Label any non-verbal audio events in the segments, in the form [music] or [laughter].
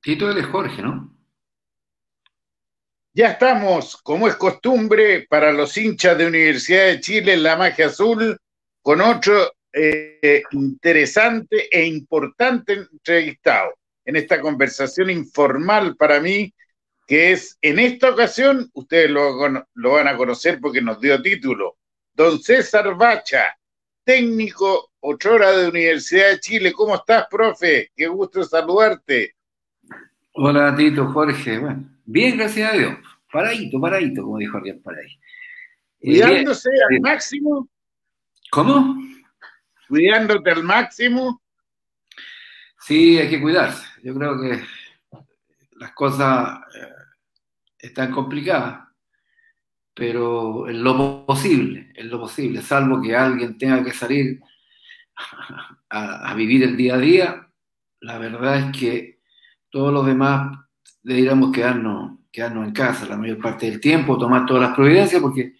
Tito, él Jorge, ¿no? Ya estamos, como es costumbre, para los hinchas de Universidad de Chile en la magia azul, con otro eh, interesante e importante entrevistado en esta conversación informal para mí, que es en esta ocasión, ustedes lo, van a conocer porque nos dio título, don César Bacha, técnico horas de Universidad de Chile. ¿Cómo estás, profe? Qué gusto saludarte. Hola, Tito, Jorge. Bueno, bien, gracias a Dios. Paradito, paradito, como dijo Ariel Paradí. Eh, Cuidándose al máximo. ¿Cómo? Cuidándote al máximo. Sí, hay que cuidarse. Yo creo que las cosas eh, están complicadas, pero en lo posible, en lo posible, salvo que alguien tenga que salir [laughs] a, a vivir el día a día, la verdad es que todos los demás deberíamos quedarnos, quedarnos en casa la mayor parte del tiempo, tomar todas las providencias, porque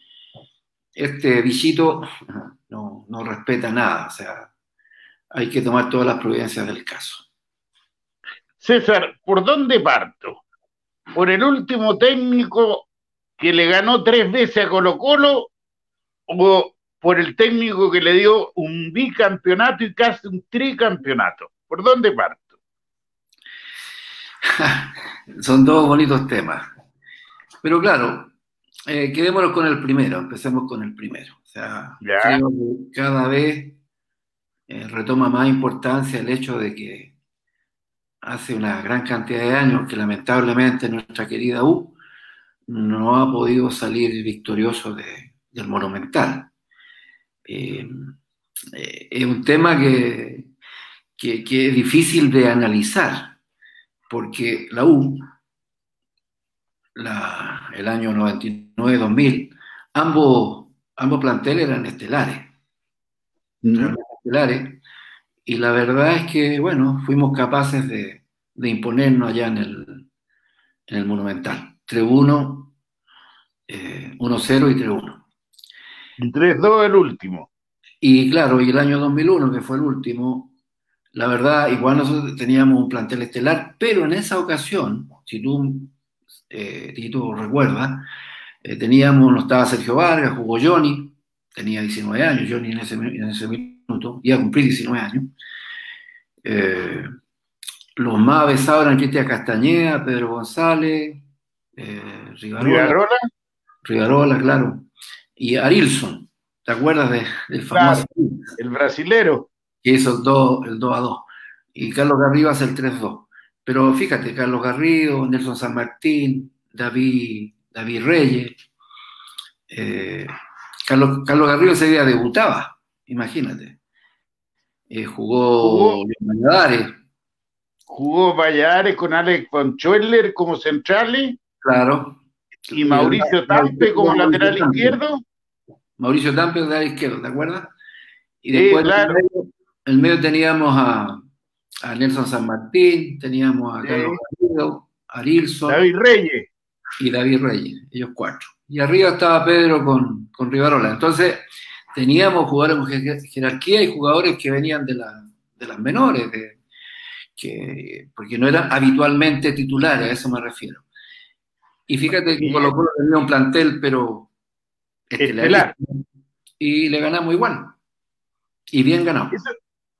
este bichito no, respeta nada, o sea, hay que tomar todas las providencias del caso. César, ¿por dónde parto? ¿Por el último técnico que le ganó tres veces a Colo Colo o por el técnico que le dio un bicampeonato y casi un tricampeonato? ¿Por dónde parto? [laughs] Son dos bonitos temas. Pero claro, eh, quedémonos con el primero, empecemos con el primero. O sea, creo que cada vez eh, retoma más importancia el hecho de que hace una gran cantidad de años que lamentablemente nuestra querida U no ha podido salir victorioso de, del Monumental. Eh, eh, es un tema que, que, que, es difícil de analizar, porque la U, la, el año 99-2000, ambos, ambos planteles eran estelares. Mm. estelares y la verdad es que, bueno, fuimos capaces de, de imponernos allá en el, en el Monumental. 3-1, eh, 1-0 y 3-1. Y 3-2 el último. Y claro, y el año 2001, que fue el último, la verdad, igual nosotros teníamos un plantel estelar, pero en esa ocasión, si tú, eh, si tú recuerdas, eh, teníamos, no estaba Sergio Vargas, jugó Johnny, tenía 19 años, Johnny en ese, en ese minuto, iba a cumplir 19 años. Eh, los más avesados eran Cristian Castañeda, Pedro González, eh, Rivarola, Rivarola, claro, y Arilson, ¿te acuerdas de, del famoso? Claro, el brasilero. Que hizo el 2, el 2 a 2. Y Carlos Garrido hace el 3-2. Pero fíjate, Carlos Garrido, Nelson San Martín, David, David Reyes. Eh, Carlos, Carlos Garrido ese día debutaba, imagínate. Eh, jugó, Jugó. Valladares, Jugó Valladares con Alex von Schoeller como centrales claro. y Mauricio Tampe como lateral izquierdo. Mauricio Tampe, lateral izquierdo, ¿te acuerdas? Y Sí, después claro. En, el medio, teníamos a, a Nelson San Martín, teníamos a. Carlos Garrido, a Arilson David Reyes. y David Reyes, ellos cuatro. Y arriba estaba Pedro con, con Rivarola. Entonces, teníamos jugadores con jer- jerarquía y jugadores que venían de, la- de las menores, de- que, porque no eran habitualmente titulares, a eso me refiero. Y fíjate que. Colo Colo tenía un plantel, pero Estelar. y le ganamos igual. Y bien ganado. Eso,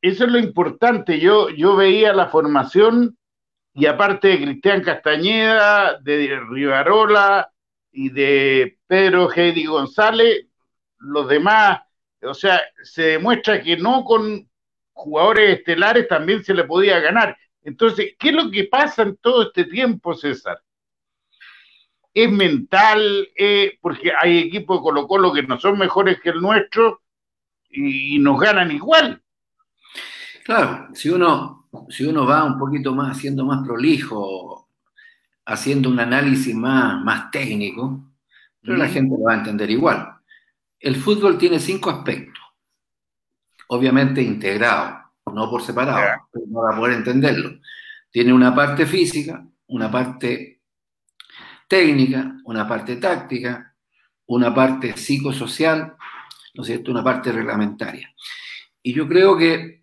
eso es lo importante. Yo, yo veía la formación y aparte de Cristian Castañeda, de Rivarola y de Pedro Heidi González, los demás, o sea, se demuestra que no con jugadores estelares también se le podía ganar. Entonces, ¿qué es lo que pasa en todo este tiempo, César? Es mental, eh, porque hay equipos de Colo Colo que no son mejores que el nuestro y, y nos ganan igual. Claro, si uno, si uno va un poquito más, siendo más prolijo, haciendo un análisis más, más técnico, pero la Mm. gente lo va a entender igual. El fútbol tiene cinco aspectos, obviamente integrados, no por separado, Ya. pero para poder entenderlo. Tiene una parte física, una parte técnica, una parte táctica, una parte psicosocial, ¿no es cierto? Una parte reglamentaria. Y yo creo que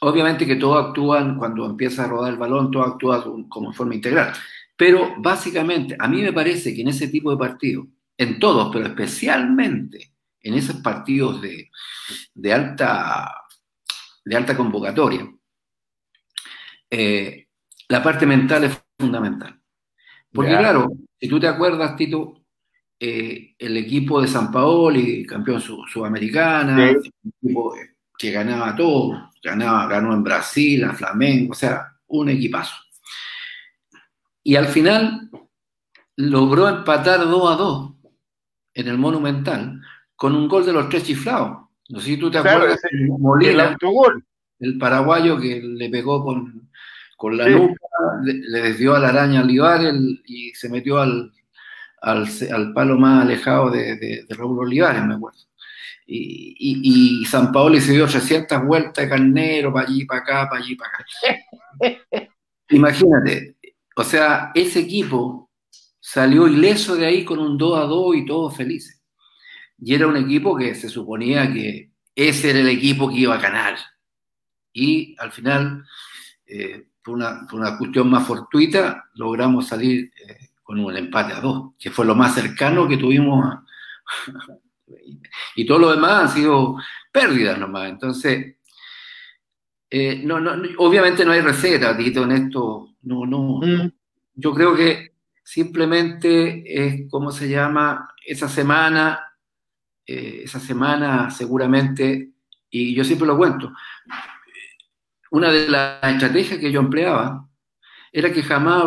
obviamente que todos actúan, cuando empieza a rodar el balón, todos actúan como en forma integral. Pero básicamente, a mí me parece que en ese tipo de partidos, en todos, pero especialmente en esos partidos de, de alta, de alta convocatoria, eh, la parte mental es fundamental. Porque claro, si tú te acuerdas, Tito, eh, el equipo de San Paoli, campeón sudamericana, equipo que ganaba todo, ganaba, ganó en Brasil, a Flamengo, o sea, un equipazo. Y al final logró empatar 2 a 2 en el Monumental con un gol de los tres chiflados. No sé si tú te acuerdas el autogol. el paraguayo que le pegó con, con la nuca, le, desvió a la araña Olivares y se metió al, al, al, palo más alejado de, de, Raúl Olivares, me acuerdo. Y, y, y, San Paolo se dio 300 vueltas de carnero, para allí, para acá, para allí, para acá. [laughs] Imagínate, o sea, ese equipo salió ileso de ahí con un 2 a 2 y todos felices. Y era un equipo que se suponía que ese era el equipo que iba a ganar. Y al final eh, por, una, por, una, cuestión más fortuita, logramos salir eh, con un empate a dos, que fue lo más cercano que tuvimos. Y todo lo demás ha sido pérdidas nomás. Entonces, eh, no, no, obviamente no hay receta, Tito, en esto. No, no. Mm. Yo creo que simplemente es, ¿cómo se llama? Esa semana, eh, esa semana seguramente, y yo siempre lo cuento, una de las estrategias que yo empleaba era que jamás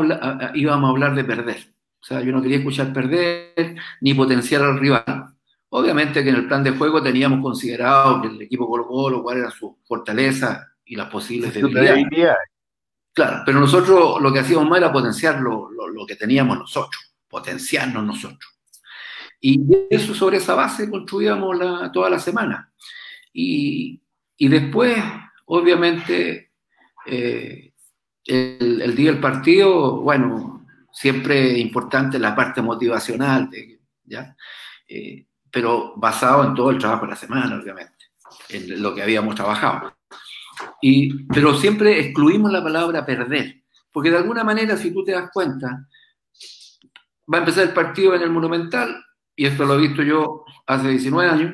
íbamos a hablar de perder. O sea, yo no quería escuchar perder ni potenciar al rival. Obviamente que en el plan de juego teníamos considerado que el equipo Colo Colo, cuál era su fortaleza y las posibles debilidades. Claro, pero nosotros lo que hacíamos mal era potenciar lo, que teníamos nosotros, potenciarnos nosotros. Y eso sobre esa base construíamos la, toda la semana. Y, y después obviamente, eh, el, día del partido, bueno, siempre importante la parte motivacional, ¿ya? Eh, pero basado en todo el trabajo de la semana, obviamente, en lo que habíamos trabajado. Y, pero siempre excluimos la palabra perder, porque de alguna manera, si tú te das cuenta, va a empezar el partido en el Monumental, y esto lo he visto yo hace 19 años,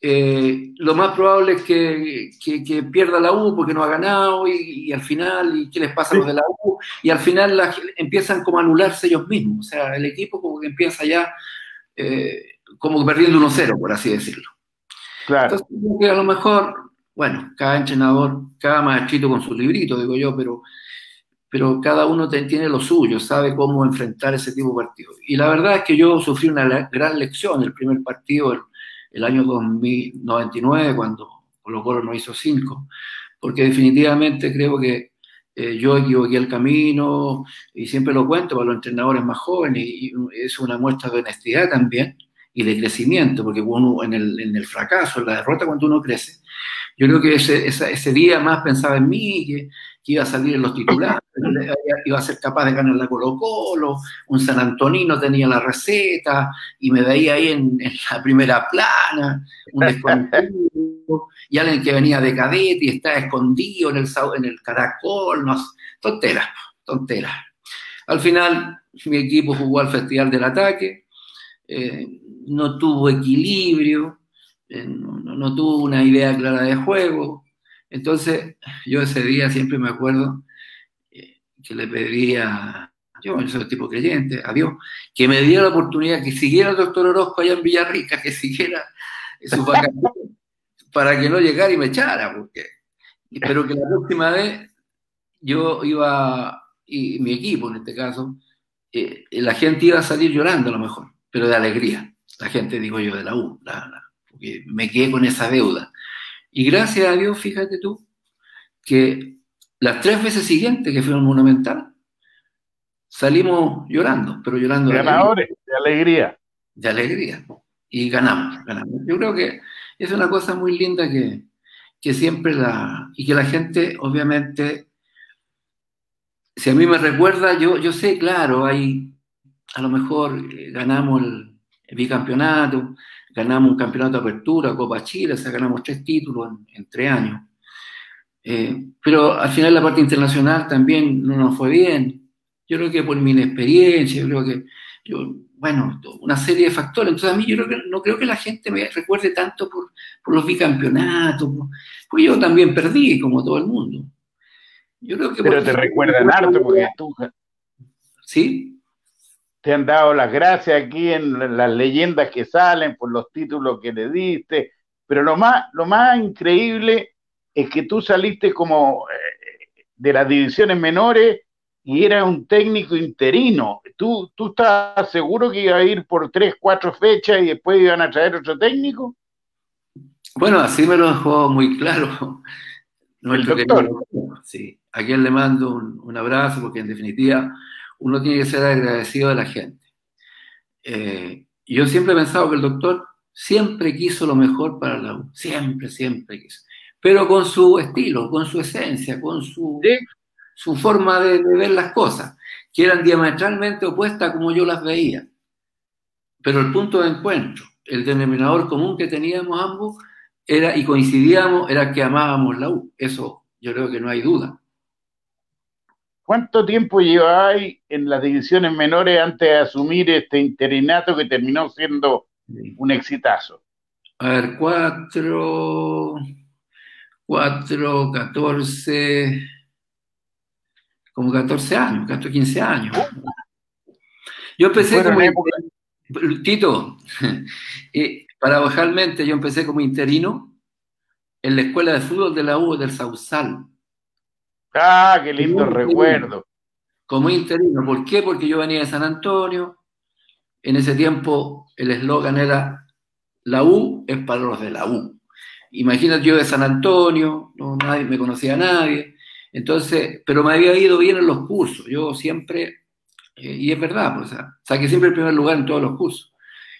eh, lo más probable es que, que, pierda la U porque no ha ganado y, al final, ¿y qué les pasa a los de la U? Y al final empiezan como a anularse ellos mismos, o sea, el equipo como que empieza ya eh, como perdiendo 1-0, por así decirlo. Claro. Entonces, a lo mejor, bueno, cada entrenador, cada maestrito con su librito, digo yo, pero, pero cada uno tiene lo suyo, sabe cómo enfrentar ese tipo de partidos. Y la verdad es que yo sufrí una gran lección el primer partido, el, el año 2099, cuando Colo Colo no hizo cinco, porque definitivamente creo que eh, yo equivoqué el camino y siempre lo cuento para los entrenadores más jóvenes y, es una muestra de honestidad también y de crecimiento, porque uno en el, en el fracaso, en la derrota, cuando uno crece, yo creo que ese, ese, día más pensaba en mí, que, iba a salir en los titulares, [laughs] iba a ser capaz de ganar la Colo Colo, un San Antonino tenía la receta y me veía ahí en, la primera plana, un desconocido, y alguien que venía de cadete y estaba escondido en el, en el caracol, no, tonteras, tonteras. Al final mi equipo jugó al Festival del Ataque, eh, no tuvo equilibrio, eh, no, tuvo una idea clara de juego. Entonces, yo ese día siempre me acuerdo eh, que le pedía, yo, soy tipo creyente, a Dios, que me diera la oportunidad que siguiera el doctor Orozco allá en Villarrica, que siguiera su vacaciones, [laughs] para que no llegara y me echara, porque, pero que la próxima vez yo iba, y mi equipo en este caso, eh, la gente iba a salir llorando a lo mejor, pero de alegría. La gente, digo yo, de la U, la, me quedé con esa deuda. Y gracias a Dios, fíjate tú, que las tres veces siguientes que fueron monumental, salimos llorando, pero llorando alegría. de alegría. De alegría. Y ganamos, ganamos. Yo creo que es una cosa muy linda que, que siempre la... y que la gente, obviamente, si a mí me recuerda, yo, yo sé, claro, hay, a lo mejor eh, ganamos el bicampeonato, ganamos un campeonato de apertura, Copa Chile, o sea, ganamos tres títulos en, tres años. Eh, pero al final la parte internacional también no nos fue bien. Yo creo que por mi inexperiencia, yo creo que, yo, bueno, una serie de factores. Entonces a mí yo creo que, no creo que la gente me recuerde tanto por, por los bicampeonatos, porque yo también perdí como todo el mundo. Yo creo que pero te recuerdan harto porque tú... ¿Sí? Te han dado las gracias aquí en las leyendas que salen por los títulos que le diste, pero lo más, lo más increíble es que tú saliste como eh, de las divisiones menores y eras un técnico interino. ¿Tú, ¿Tú estás seguro que iba a ir por tres, cuatro fechas y después iban a traer otro técnico? Bueno, así me lo dejó muy claro. El doctor. Sí, a quien le mando un, un abrazo porque en definitiva uno tiene que ser agradecido de la gente. Eh, yo siempre he pensado que el doctor siempre quiso lo mejor para la U, siempre, siempre quiso, pero con su estilo, con su esencia, con su, su forma de, ver las cosas, que eran diametralmente opuestas como yo las veía. Pero el punto de encuentro, el denominador común que teníamos ambos, era, y coincidíamos, era que amábamos la U. Eso yo creo que no hay duda. ¿Cuánto tiempo lleváis en las divisiones menores antes de asumir este interinato que terminó siendo un exitazo? A ver, cuatro, cuatro, catorce, como catorce años, 14, quince años. Yo empecé como... Tito, [laughs] eh, paradojalmente yo empecé como interino en la escuela de fútbol de la U del Sausal Ah, qué lindo recuerdo. Como interino. ¿Por qué? Porque yo venía de San Antonio. En ese tiempo el eslogan era la U es para los de la U. Imagínate yo de San Antonio, no nadie, me conocía a nadie. Entonces, pero me había ido bien en los cursos. Yo siempre, eh, y es verdad, pues, o sea, saqué siempre el primer lugar en todos los cursos.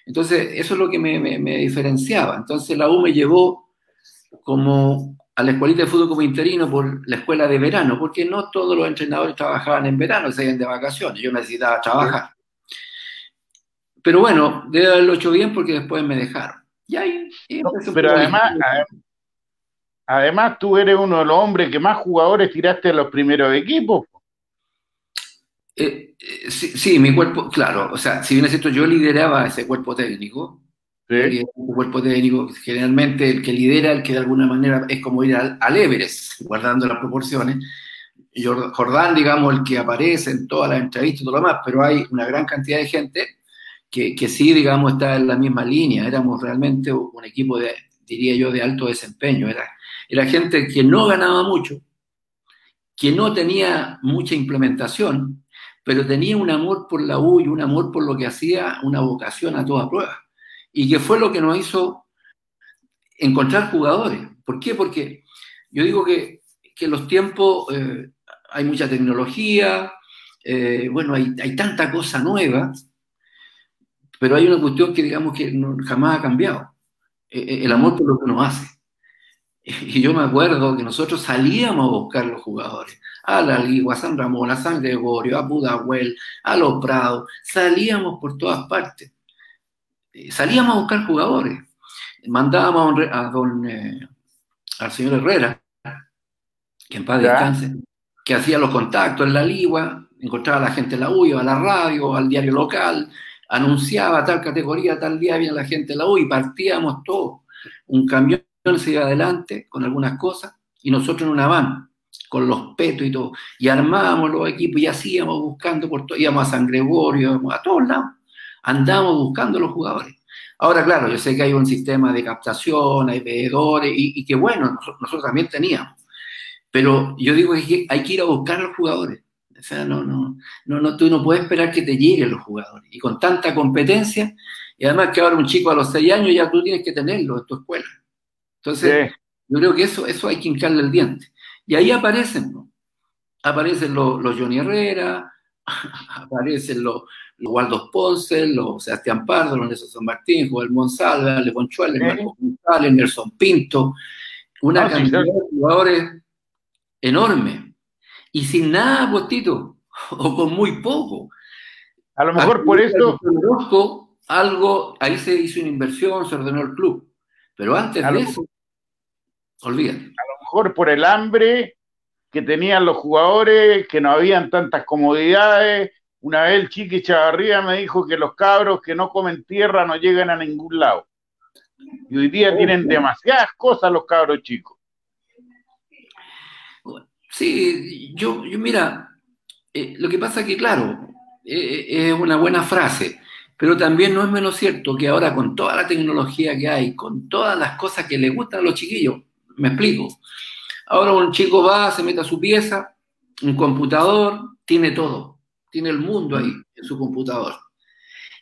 Entonces, eso es lo que me, me diferenciaba. Entonces, la U me llevó como a la escuelita de fútbol como interino por la escuela de verano, porque no todos los entrenadores trabajaban en verano, se iban de vacaciones, yo necesitaba trabajar. Pero bueno, debe haberlo hecho bien porque después me dejaron. Y ahí, pero además, además, tú eres uno de los hombres que más jugadores tiraste a los primeros equipos. Eh, eh, sí, sí, mi cuerpo, claro, o sea, si bien es cierto, yo lideraba ese cuerpo técnico, un cuerpo técnico, generalmente el que lidera, el que de alguna manera es como ir al, Everest, guardando las proporciones. Jordán, digamos, el que aparece en todas las entrevistas y todo lo demás, pero hay una gran cantidad de gente que, que sí, digamos, está en la misma línea. Éramos realmente un equipo de, diría yo, de alto desempeño. Era, era gente que no ganaba mucho, que no tenía mucha implementación, pero tenía un amor por la U y un amor por lo que hacía, una vocación a toda prueba y que fue lo que nos hizo encontrar jugadores. ¿Por qué? Porque yo digo que, en los tiempos eh, hay mucha tecnología, eh, bueno, hay, tanta cosa nueva, pero hay una cuestión que digamos que jamás ha cambiado, eh, el amor por lo que nos hace. [laughs] Y yo me acuerdo que nosotros salíamos a buscar los jugadores, a la Ligua, a San Ramón, a San Gregorio, a Pudahuel, a Los Prados, salíamos por todas partes. Eh, salíamos a buscar jugadores. Mandábamos a, don, eh, al señor Herrera, que en paz descanse, que hacía los contactos en la ligua, encontraba a la gente en la U, a la radio, al diario local, anunciaba tal categoría, tal día viene la gente en la U y partíamos todos. Un camión se iba adelante con algunas cosas y nosotros en una van con los petos y todo, y armábamos los equipos y hacíamos buscando por todo, íbamos a San Gregorio, a todos lados andamos buscando los jugadores. Ahora, claro, yo sé que hay un sistema de captación, hay veedores, y, que bueno, nosotros, también teníamos. Pero yo digo que hay que ir a buscar los jugadores. O sea, no, no, no, no, tú no puedes esperar que te lleguen los jugadores. Y con tanta competencia, y además que ahora un chico a los seis años ya tú tienes que tenerlo en tu escuela. Entonces, yo creo que eso, eso hay que hincarle el diente. Y ahí aparecen, ¿no? Aparecen los, los Johnny Herrera, aparecen los, los Waldo Ponce, los Sebastián Pardo, los Nelson San Martín, Joel Monsalva, Le Bonchuel, Marcos González, Nelson Pinto, una ah, cantidad de jugadores enorme. Y sin nada, postito, [laughs] o con muy poco. A lo mejor por eso. Algo, ahí se hizo una inversión, se ordenó el club. Pero antes de eso, olvídate. A lo mejor por el hambre que tenían los jugadores, que no habían tantas comodidades. Una vez el Chiqui Chavarría me dijo que los cabros que no comen tierra no llegan a ningún lado. Y hoy día tienen demasiadas cosas los cabros chicos. Sí, yo, yo mira, eh, lo que pasa es que, claro, eh, es una buena frase, pero también no es menos cierto que ahora con toda la tecnología que hay, con todas las cosas que le gustan a los chiquillos, me explico, Ahora un chico va, se mete a su pieza, un computador, tiene todo, tiene el mundo ahí en su computador.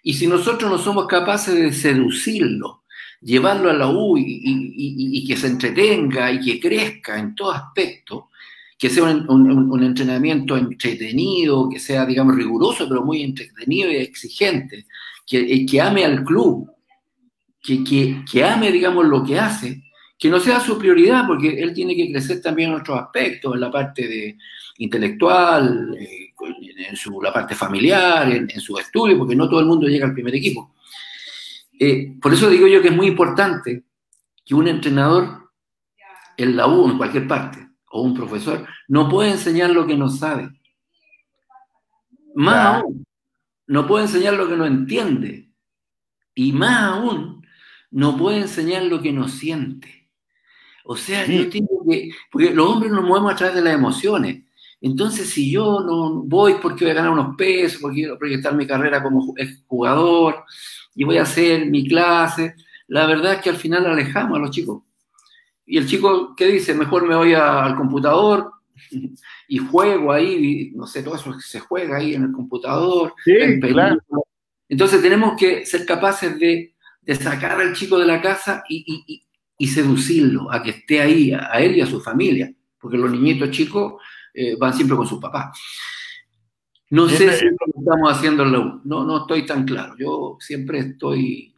Y si nosotros no somos capaces de seducirlo, llevarlo a la U y, que se entretenga y que crezca en todo aspecto, que sea un, entrenamiento entretenido, que sea, digamos, riguroso, pero muy entretenido y exigente, que, que ame al club, que, que, ame, digamos, lo que hace, que no sea su prioridad, porque él tiene que crecer también en otros aspectos, en la parte de, intelectual, eh, en su, la parte familiar, en, su estudio, porque no todo el mundo llega al primer equipo. Eh, por eso digo yo que es muy importante que un entrenador en la U, en cualquier parte, o un profesor, no puede enseñar lo que no sabe. Más aún, no puede enseñar lo que no entiende. Y más aún, no puede enseñar lo que no siente. O sea, yo tengo que, porque los hombres nos movemos a través de las emociones. Entonces, si yo no voy porque voy a ganar unos pesos, porque quiero proyectar mi carrera como jugador y voy a hacer mi clase, la verdad es que al final alejamos a los chicos. Y el chico, ¿qué dice? Mejor me voy al computador [laughs] y juego ahí, no sé, todo eso se juega ahí en el computador. Sí, claro. Entonces tenemos que ser capaces de, sacar al chico de la casa y, y seducirlo a que esté ahí, a, él y a su familia, porque los niñitos chicos eh, van siempre con su papá. No sé si lo estamos haciendo no, no estoy tan claro. Yo siempre estoy,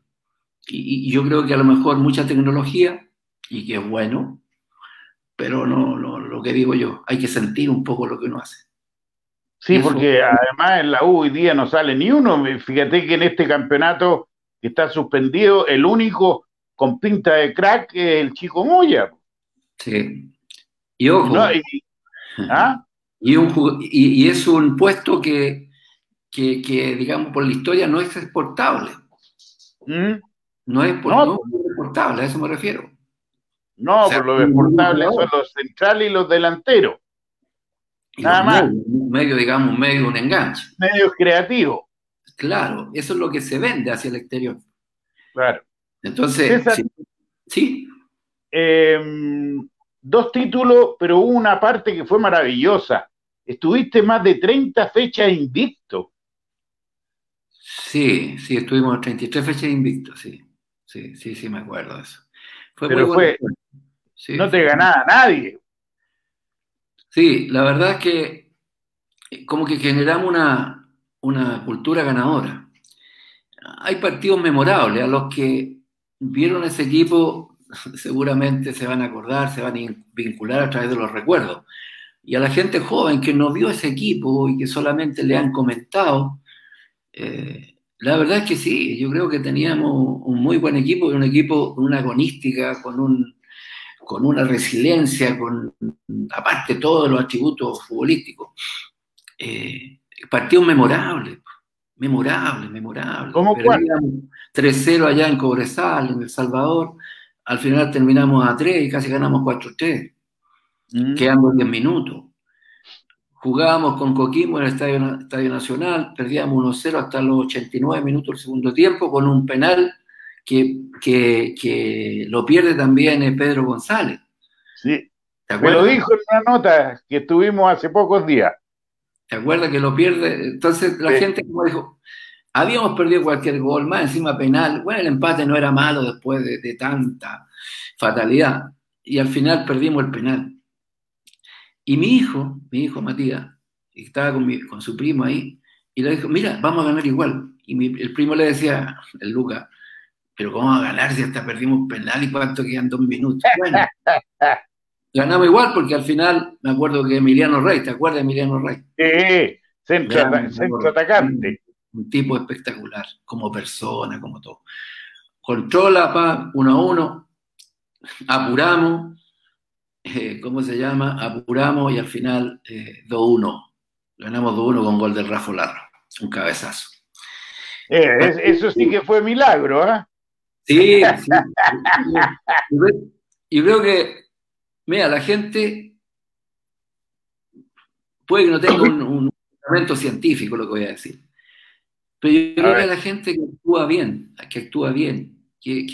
y, yo creo que a lo mejor mucha tecnología, y que es bueno, pero no, no, lo que digo yo, hay que sentir un poco lo que uno hace. Sí, porque además en la U hoy día no sale ni uno. Fíjate que en este campeonato que está suspendido, el único con pinta de crack el chico Moya. Sí. Y ojo. [laughs] ¿ah? y, es un puesto que, digamos, por la historia no es exportable. ¿Mm? No es por, exportable, a eso me refiero. No, por lo exportable son los centrales y los delanteros. Nada más. un medio, digamos, un medio, un enganche. Medio creativo. Claro, eso es lo que se vende hacia el exterior. Claro. Entonces, sí. Em, dos títulos, pero hubo una parte que fue maravillosa. Estuviste más de 30 fechas invicto. Sí, sí, estuvimos 33 fechas invicto, sí. Sí, sí, sí, me acuerdo eso. pero fue, no te ganaba nadie. Sí, la verdad es que eh, como que generamos una, una cultura ganadora. Hay partidos memorables a los que vieron ese equipo, [laughs] seguramente se van a acordar, se van a vincular a través de los recuerdos. Y a la gente joven que no vio ese equipo y que solamente le han comentado, eh, la verdad es que sí, yo creo que teníamos un muy buen equipo, un equipo con una agonística, con, un, con una resiliencia, con aparte todos los atributos futbolísticos. Eh, partidos memorables memorable, memorable. ¿Cómo 3-0 allá en Cobresal, en El Salvador. Al final terminamos a 3 y casi ganamos 4-3, mm. quedando 10 minutos. Jugábamos con Coquimbo en el Estadio, Estadio Nacional, perdíamos 1-0 hasta los 89 minutos del segundo tiempo con un penal que, que, lo pierde también Pedro González. Sí. Me lo dijo en una nota que tuvimos hace pocos días. ¿Te acuerdas que lo pierde? Entonces la gente como dijo, habíamos perdido cualquier gol, más encima penal. Bueno, el empate no era malo después de, tanta fatalidad. Y al final perdimos el penal. Y mi hijo, mi hijo Matías, estaba con, con su primo ahí, y le dijo, mira, vamos a ganar igual. Y el primo le decía, el Luca, pero ¿cómo vamos a ganar si hasta perdimos penal y cuánto quedan dos minutos? Bueno, [laughs] ganamos igual porque al final me acuerdo que Emiliano Rey, ¿te acuerdas de Emiliano Rey? Sí, centro, atacante. Un, tipo espectacular, como persona, como todo. Controla, pa, uno a uno, apuramos, eh, ¿cómo se llama? Apuramos y al final 2-1. Ganamos 2-1 con gol del Rafa Larro, un cabezazo. eso sí que fue milagro, ¿eh? Sí, sí. Y creo que, mira, la gente puede que no tenga un, un científico, lo que voy a decir, pero yo creo que la gente que actúa bien, que actúa bien, que,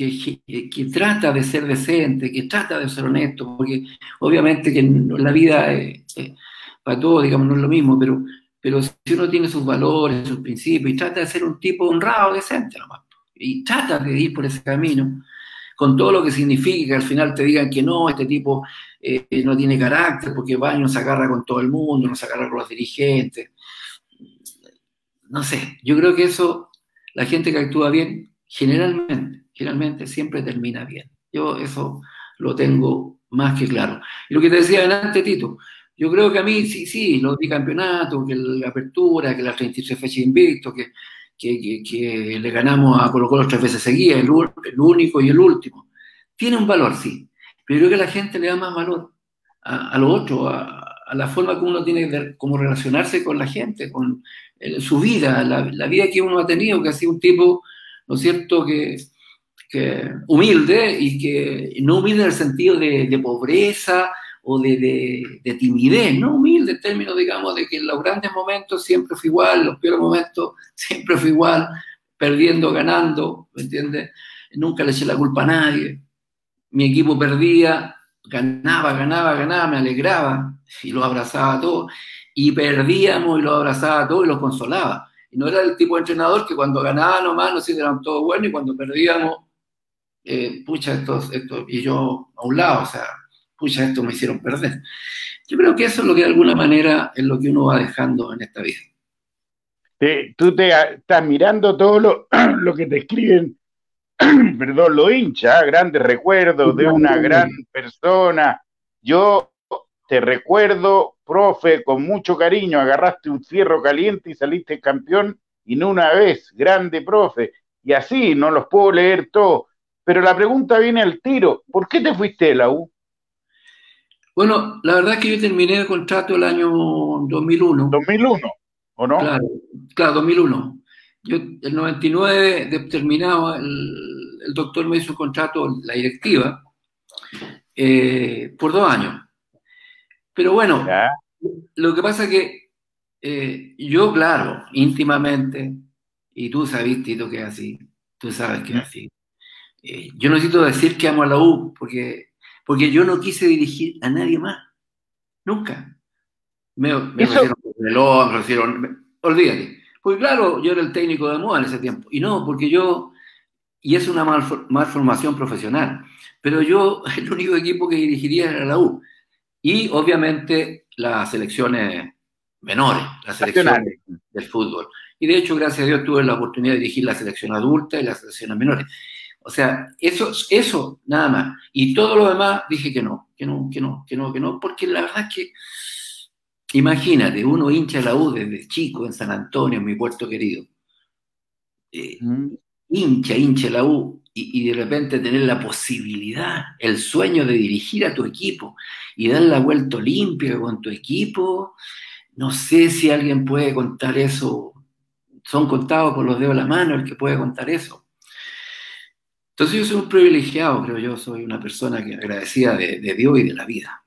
que, trata de ser decente, que trata de ser honesto, porque obviamente que la vida para todos, digamos, no es lo mismo, pero, pero si uno tiene sus valores, sus principios, y trata de ser un tipo honrado, decente nomás, y trata de ir por ese camino, con todo lo que significa que al final te digan que no, este tipo eh, no tiene carácter porque va y no se agarra con todo el mundo, no se agarra con los dirigentes. No sé, yo creo que eso, la gente que actúa bien, generalmente, generalmente siempre termina bien. Yo eso lo tengo más que claro. Y lo que te decía antes, Tito, yo creo que a mí sí, sí, los bicampeonatos, que la apertura, que las 33 fechas invicto, que que, le ganamos a Colo tres veces seguidas, el, único y el último. Tiene un valor, sí, pero yo creo que la gente le da más valor a, lo otro, a, la forma que uno tiene de como relacionarse con la gente, con su vida, la, vida que uno ha tenido, que ha sido un tipo, ¿no es cierto?, que, humilde y que no humilde en el sentido de pobreza, o de, de, timidez, no humilde en términos, digamos, de que en los grandes momentos siempre fue igual, los peores momentos [laughs] siempre fue igual, perdiendo, ganando, ¿me entiendes? Nunca le eché la culpa a nadie. Mi equipo perdía, ganaba, ganaba, ganaba, me alegraba y los abrazaba a todos. Y perdíamos y los abrazaba a todos y los consolaba. Y no era el tipo de entrenador que cuando ganaba nomás nos eran todos buenos y cuando perdíamos, eh, pucha, estos, estos, y yo a un lado, o sea, pucha, esto me hicieron perder. Yo creo que eso es lo que de alguna manera es lo que uno va dejando en esta vida. tú te estás mirando todo lo, [clears throat] lo que te escriben, [clears throat] perdón, lo hincha, grandes recuerdos de una gran persona. Yo te recuerdo, profe, con mucho cariño, agarraste un fierro caliente y saliste campeón, y no una vez, grande profe. Y así, no los puedo leer todos. Pero la pregunta viene al tiro, ¿por qué te fuiste de la U? Bueno, la verdad es que yo terminé el contrato el año 2001. 2001, ¿o no? Claro, claro 2001. Yo, el 99, terminaba, el, el doctor me hizo un contrato, la directiva, eh, por dos años. Pero bueno, lo que pasa es que eh, yo, claro, íntimamente, y tú sabes, Tito, que es así, tú sabes que es así. Eh, yo no necesito decir que amo a la U, porque porque yo no quise dirigir a nadie más, nunca. Me, me ofrecieron reloj, me ofrecieron, olvídate. Pues claro, yo era el técnico de moda en ese tiempo, y no, porque yo, y es una malformación profesional, pero yo [laughs] el único equipo que dirigiría era la U. Y obviamente las selecciones menores, las selecciones del fútbol. Y de hecho, gracias a Dios, tuve la oportunidad de dirigir la selección adulta y las selecciones menores. O sea, eso, eso nada más. Y todo lo demás dije que no, que no, que no, que no, que no, porque la verdad es que, imagínate, uno hincha la U desde chico en San Antonio, en mi puerto querido. Eh, mm. Hincha, hincha la U, y, y, de repente tener la posibilidad, el sueño de dirigir a tu equipo y dar la vuelta olímpica con tu equipo. No sé si alguien puede contar eso. Son contados con los dedos de la mano el que puede contar eso. Entonces yo soy un privilegiado, creo yo, soy una persona que agradecida de, Dios y de la vida.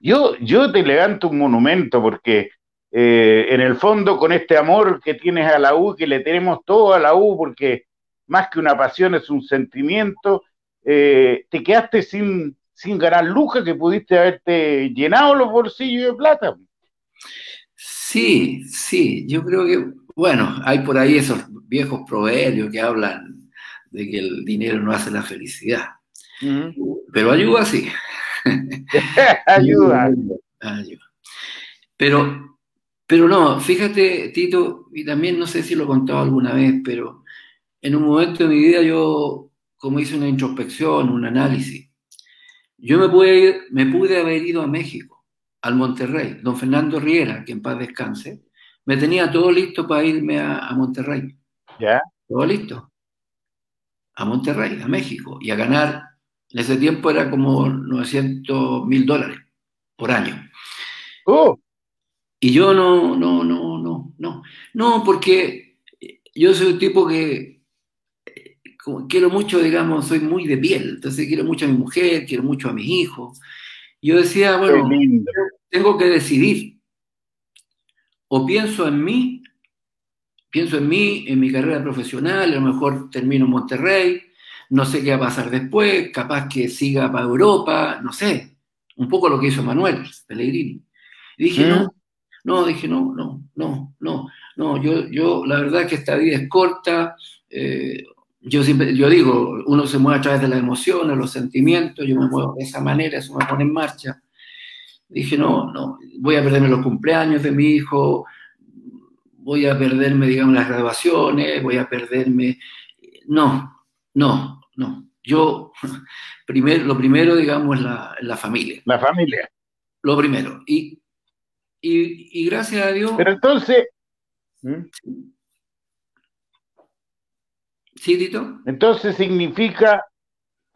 Yo, yo te levanto un monumento porque eh, en el fondo con este amor que tienes a la U, que le tenemos todo a la U, porque más que una pasión es un sentimiento, eh, te quedaste sin, sin ganar luja que pudiste haberte llenado los bolsillos de plata. Sí, sí, yo creo que, bueno, hay por ahí esos viejos proverbios que hablan de que el dinero no hace la felicidad. Pero ayuda, sí. [laughs] ayuda. [laughs] ayuda. Pero, pero no, fíjate, Tito, y también no sé si lo he contado alguna vez, pero en un momento de mi vida yo, como hice una introspección, un análisis, yo me pude, me pude haber ido a México, al Monterrey. Don Fernando Riera, que en paz descanse, me tenía todo listo para irme a, a Monterrey. ¿Ya? Todo listo a Monterrey, a México, y a ganar En ese tiempo era como 900 mil dólares por año. Oh. Y yo no, no, no, no, no. No, porque yo soy un tipo que eh, quiero mucho, digamos, soy muy de piel. Entonces quiero mucho a mi mujer, quiero mucho a mis hijos. Yo decía, bueno, tengo que decidir. O pienso en mí, pienso en mí, en mi carrera profesional, a lo mejor termino en Monterrey, no sé qué va a pasar después, capaz que siga para Europa, no sé. Un poco lo que hizo Manuel Pellegrini. Y dije, no, ¿Mm? no, dije, no, no, no, no, no, yo, yo la verdad es que esta vida es corta, eh, yo siempre, yo digo, uno se mueve a través de las emociones, los sentimientos, yo me muevo de esa manera, eso me pone en marcha. Dije, no, no, voy a perderme los cumpleaños de mi hijo, voy a perderme, digamos, las graduaciones, voy a perderme... No, no, no. Yo, [laughs] primero, lo primero, digamos, es la, la familia. La familia. Lo primero. Y, y, gracias a Dios... Pero entonces... ¿Mm? ¿Sí, Tito? Entonces significa,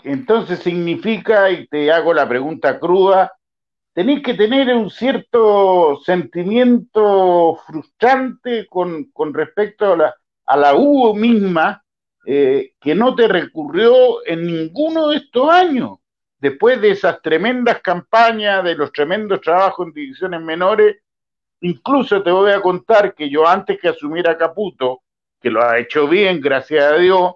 entonces significa, y te hago la pregunta cruda, tenéis que tener un cierto sentimiento frustrante con, respecto a la, a U misma, eh, que no te recurrió en ninguno de estos años. Después de esas tremendas campañas, de los tremendos trabajos en divisiones menores, incluso te voy a contar que yo antes que asumiera Caputo, que lo ha hecho bien, gracias a Dios,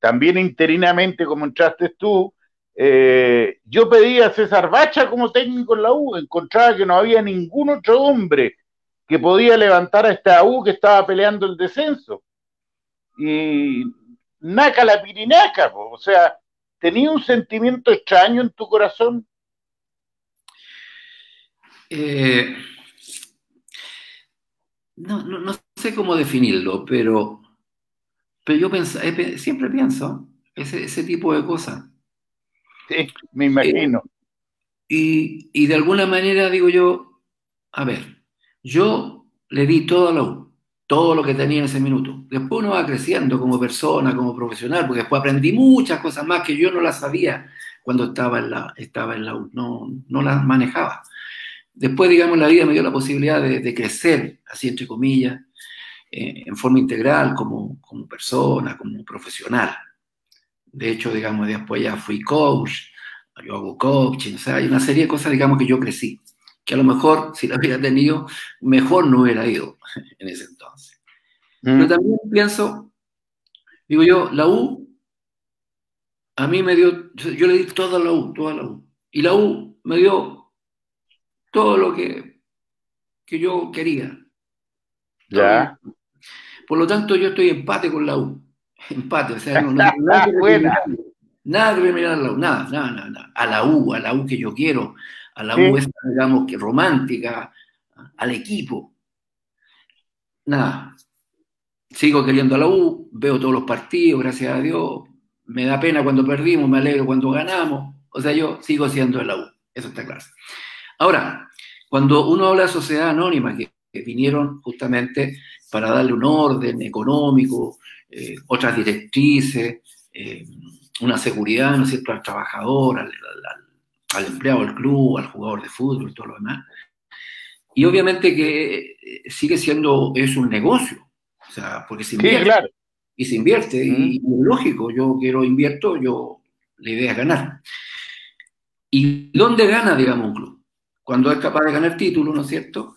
también interinamente como entraste tú, eh, yo pedí a César Bacha como técnico en la U, encontraba que no había ningún otro hombre que podía levantar a esta U que estaba peleando el descenso. Y naca la pirinaca, o sea, ¿tenía un sentimiento extraño en tu corazón? Eh, no, no, sé cómo definirlo, pero, pero yo eh, siempre pienso ese, ese tipo de cosas me imagino. y, y, de alguna manera digo yo, a ver, yo le di todo a la U, todo lo que tenía en ese minuto. Después uno va creciendo como persona, como profesional, porque después aprendí muchas cosas más que yo no las sabía cuando estaba en la, estaba en la U, no, no las manejaba. Después, digamos, la vida me dio la posibilidad de, crecer, así entre comillas, eh, en forma integral, como, como persona, como profesional. De hecho, digamos, después ya fui coach, yo hago coaching, o sea, hay una serie de cosas, digamos, que yo crecí, que a lo mejor, [laughs] si la hubiera tenido, mejor no hubiera ido [laughs] en ese entonces. Mm. Pero también pienso, digo yo, la U, a mí me dio, yo le di toda la U, toda la U, y la U me dio todo lo que, que yo quería. Ya. Por lo tanto, yo estoy en empate con la U. [laughs] Empate, o sea, no, nada, [laughs] nada, nada que mirar a la U, nada, nada, nada, a la U, a la U que yo quiero, a la U esta, digamos, que romántica, al equipo. Nada. Sigo queriendo a la U, veo todos los partidos, gracias a Dios. Me da pena cuando perdimos, me alegro cuando ganamos. O sea, yo sigo siendo de la U, eso está claro. Ahora, cuando uno habla de sociedad anónima, que vinieron justamente para darle un orden económico, eh, otras directrices, eh, una seguridad, ¿no es cierto?, al trabajador, al, empleado del club, al jugador de fútbol y todo lo demás. Y obviamente que eh, sigue siendo, es un negocio, o sea, porque se invierte. claro. Y se invierte, y, lógico, yo quiero invierto, yo, la idea es ganar. ¿Y dónde gana, digamos, un club? Cuando es capaz de ganar títulos, ¿no es cierto?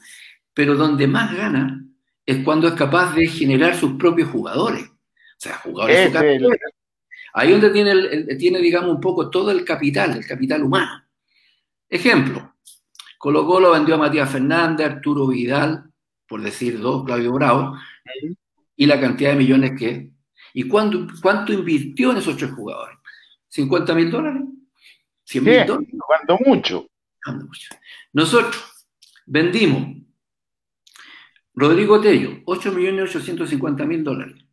Pero donde más gana es cuando es capaz de generar sus propios jugadores. O sea, jugadores Ahí donde tiene, tiene, digamos, un poco todo el capital, el capital humano. Ejemplo, Colo Colo vendió a Matías Fernández, Arturo Vidal, por decir dos, Claudio Bravo, y la cantidad de millones que... ¿Y cuánto, cuánto invirtió en esos tres jugadores? ¿50 mil dólares? ¿100 mil dólares? Cuando mucho. Nosotros vendimos Rodrigo Tello, 8.850.000 dólares.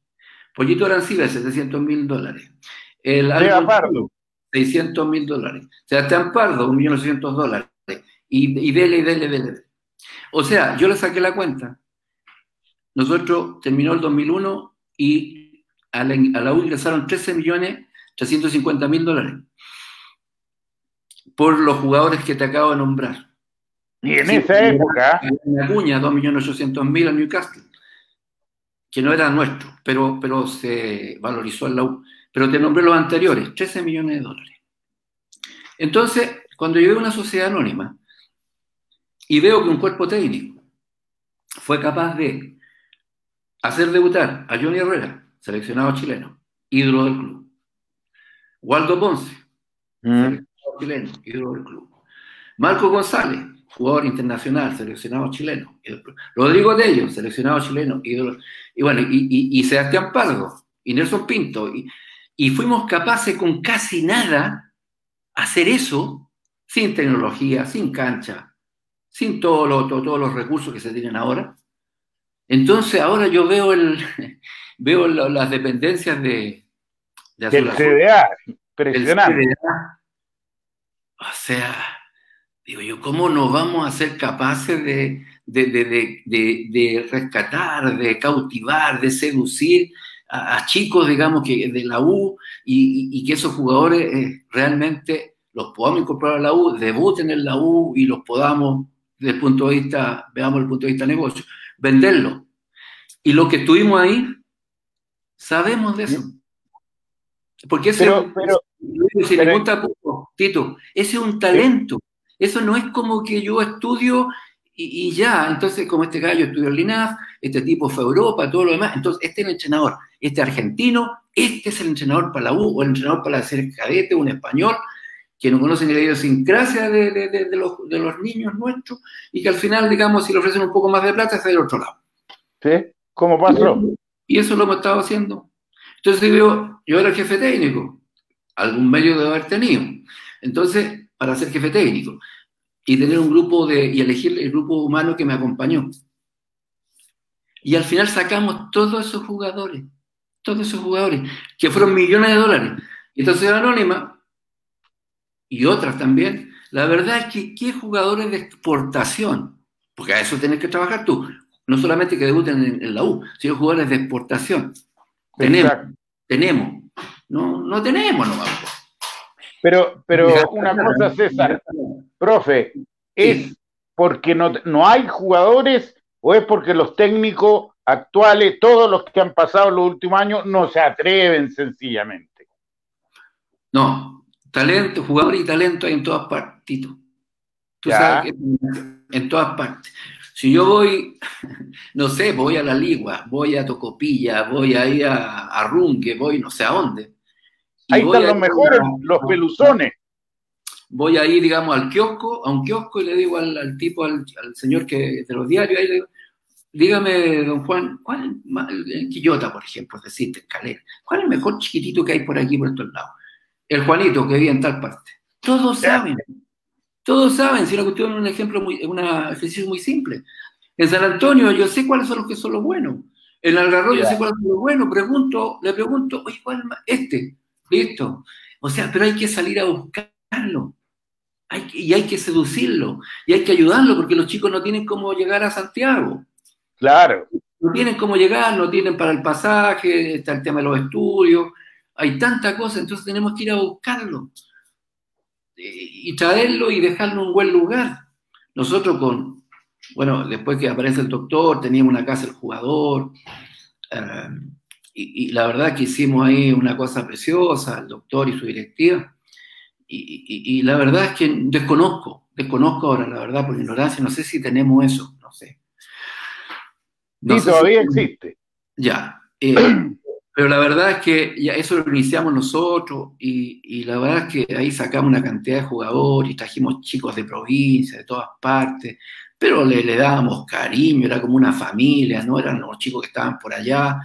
Pollito Arancibia, 700 mil dólares. El Pardo. 600 mil dólares. Sebastián Pardo, 1.800.000 dólares. Y, y dele, dele, dele. O sea, yo le saqué la cuenta. Nosotros terminó el 2001 y a la, a la U ingresaron 13 millones 350 mil dólares. por los jugadores que te acabo de nombrar. Y en esa época. Una cuña, 2.800.000 al Newcastle, que no era nuestro, pero, pero se valorizó en la U. Pero te nombré los anteriores, 13 millones de dólares. Entonces, cuando yo veo una sociedad anónima y veo que un cuerpo técnico fue capaz de hacer debutar a Johnny Herrera, seleccionado chileno, ídolo del club, Waldo Ponce, mm. chileno, ídolo del club, Marco González, jugador internacional, seleccionado chileno, Rodrigo Dello, seleccionado chileno, ídolo, y bueno, y, Sebastián Pardo, y Nelson Pinto, y, y fuimos capaces con casi nada hacer eso sin tecnología, sin cancha, sin todo lo, todos los recursos que se tienen ahora. Entonces ahora yo veo, el, [laughs] veo las dependencias de... de Del CDA, impresionante. O sea, digo yo, ¿cómo no vamos a ser capaces de, de, rescatar, de cautivar, de seducir a, chicos, digamos, que de la U y, que esos jugadores eh, realmente los podamos incorporar a la U, debuten en la U y los podamos, desde el punto de vista, veamos el punto de vista negocio, venderlo. Y lo que estuvimos ahí, sabemos de eso. Porque ese, pero, pero, Tito, ese es un talento. Eso no es como que yo estudio y, ya, entonces como este gallo estudió en Linaf, este tipo fue a Europa, todo lo demás, entonces este es el entrenador, este argentino, este es el entrenador para la U, o el entrenador para serie cadete, un español, que no conocen ni la idiosincrasia de, de, de, los, de, los, niños nuestros y que al final, digamos, si le ofrecen un poco más de plata, está del otro lado. ¿Sí? ¿Cómo pasó? Y eso lo hemos estado haciendo. Entonces yo, yo era jefe técnico, algún medio de haber tenido. Entonces, para ser jefe técnico y tener un grupo de, y elegir el grupo humano que me acompañó. Y al final sacamos todos esos jugadores, todos esos jugadores, que fueron millones de dólares. Y entonces Anónima y otras también, la verdad es que qué jugadores de exportación, porque a eso tienes que trabajar tú, no solamente que debuten en, la U, sino jugadores de exportación. Tenemos, tenemos, no, no tenemos nomás. Pero, pero una cosa, César, profe, ¿es porque no, no hay jugadores o es porque los técnicos actuales, todos los que han pasado los últimos años, no se atreven sencillamente? No, Talento, jugador y talento hay en todas partes, Tito. Tú sabes que en todas partes. Si yo voy, [laughs] no sé, voy a la Ligua, voy a Tocopilla, voy ahí a, a Runque, voy no sé a dónde. Ahí están los mejores, los peluzones. Voy ahí, digamos, al kiosco, a un kiosco y le digo al, tipo, al, señor que de los diarios, ahí le digo, dígame, don Juan, ¿cuál es el Quillota, por ejemplo, es decir, Calera, ¿cuál es el mejor chiquitito que hay por aquí, por estos lados? el Juanito que vivía en tal parte. Todos saben, todos saben, si la cuestión es un ejemplo, muy, un ejercicio muy simple. En San Antonio yo sé cuáles son los que son los buenos. En Algarroyo sé cuáles son los buenos. Pregunto, le pregunto, oye, ¿cuál es Este. Listo. O sea, pero hay que salir a buscarlo. Hay y hay que seducirlo. Y hay que ayudarlo porque los chicos no tienen cómo llegar a Santiago. Claro. No tienen cómo llegar, no tienen para el pasaje, está el tema de los estudios hay tanta cosa, entonces tenemos que ir a buscarlo y traerlo y dejarlo en un buen lugar. Nosotros con, bueno, después que aparece el doctor, teníamos una casa del jugador, eh, y, la verdad que hicimos ahí una cosa preciosa, el doctor y su directiva, y, la verdad es que desconozco, desconozco ahora, la verdad, por ignorancia, no sé si tenemos eso, no sé. No todavía existe. Ya. Eh, [clears throat] Pero la verdad es que ya eso lo iniciamos nosotros y, la verdad es que ahí sacamos una cantidad de jugadores y trajimos chicos de provincia, de todas partes, pero le, le dábamos cariño, era como una familia, no eran los chicos que estaban por allá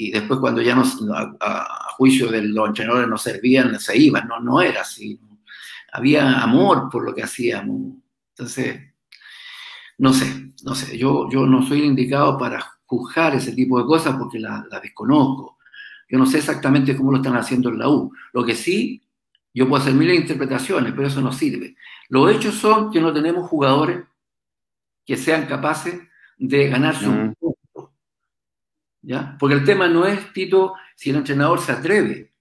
y después cuando ya nos, a, juicio de los entrenadores no servían, se iban, no, no era así. Había amor por lo que hacíamos. Entonces, no sé, no sé, yo, yo no soy indicado para juzgar ese tipo de cosas porque la, la desconozco yo no sé exactamente cómo lo están haciendo en la U. Lo que sí, yo puedo hacer miles de interpretaciones, pero eso no sirve. Los hechos son que no tenemos jugadores que sean capaces de ganarse un mm. Porque el tema no es, Tito, si el entrenador se atreve.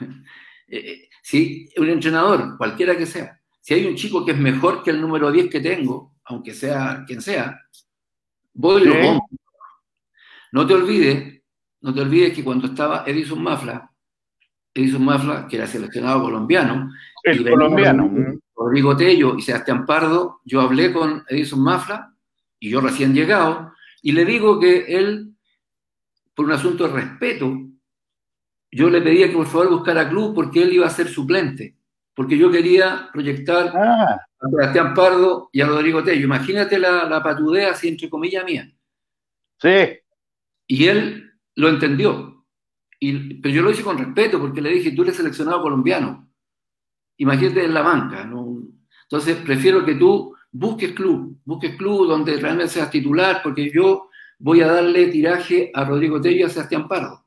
[laughs] Eh, eh, si un entrenador, cualquiera que sea, si hay un chico que es mejor que el número 10 que tengo, aunque sea quien sea, voy y lo pongo. No te olvides, no te olvides que cuando estaba Edison Mafla, Edison Mafla, que era seleccionado colombiano, el colombiano, Rodrigo Tello y Sebastián Pardo, yo hablé con Edison Mafla, y yo recién llegado, y le digo que él, por un asunto de respeto, yo le pedía que por favor buscara club porque él iba a ser suplente, porque yo quería proyectar ah. a Sebastián Pardo y a Rodrigo Tello. Imagínate la, la patudea así entre comillas mía. Sí. Y él lo entendió. Y, pero yo lo hice con respeto porque le dije, tú eres seleccionado colombiano. Imagínate en la banca. ¿no? Entonces, prefiero que tú busques club, busques club donde realmente seas titular, porque yo voy a darle tiraje a Rodrigo Tello y a Sebastián Pardo.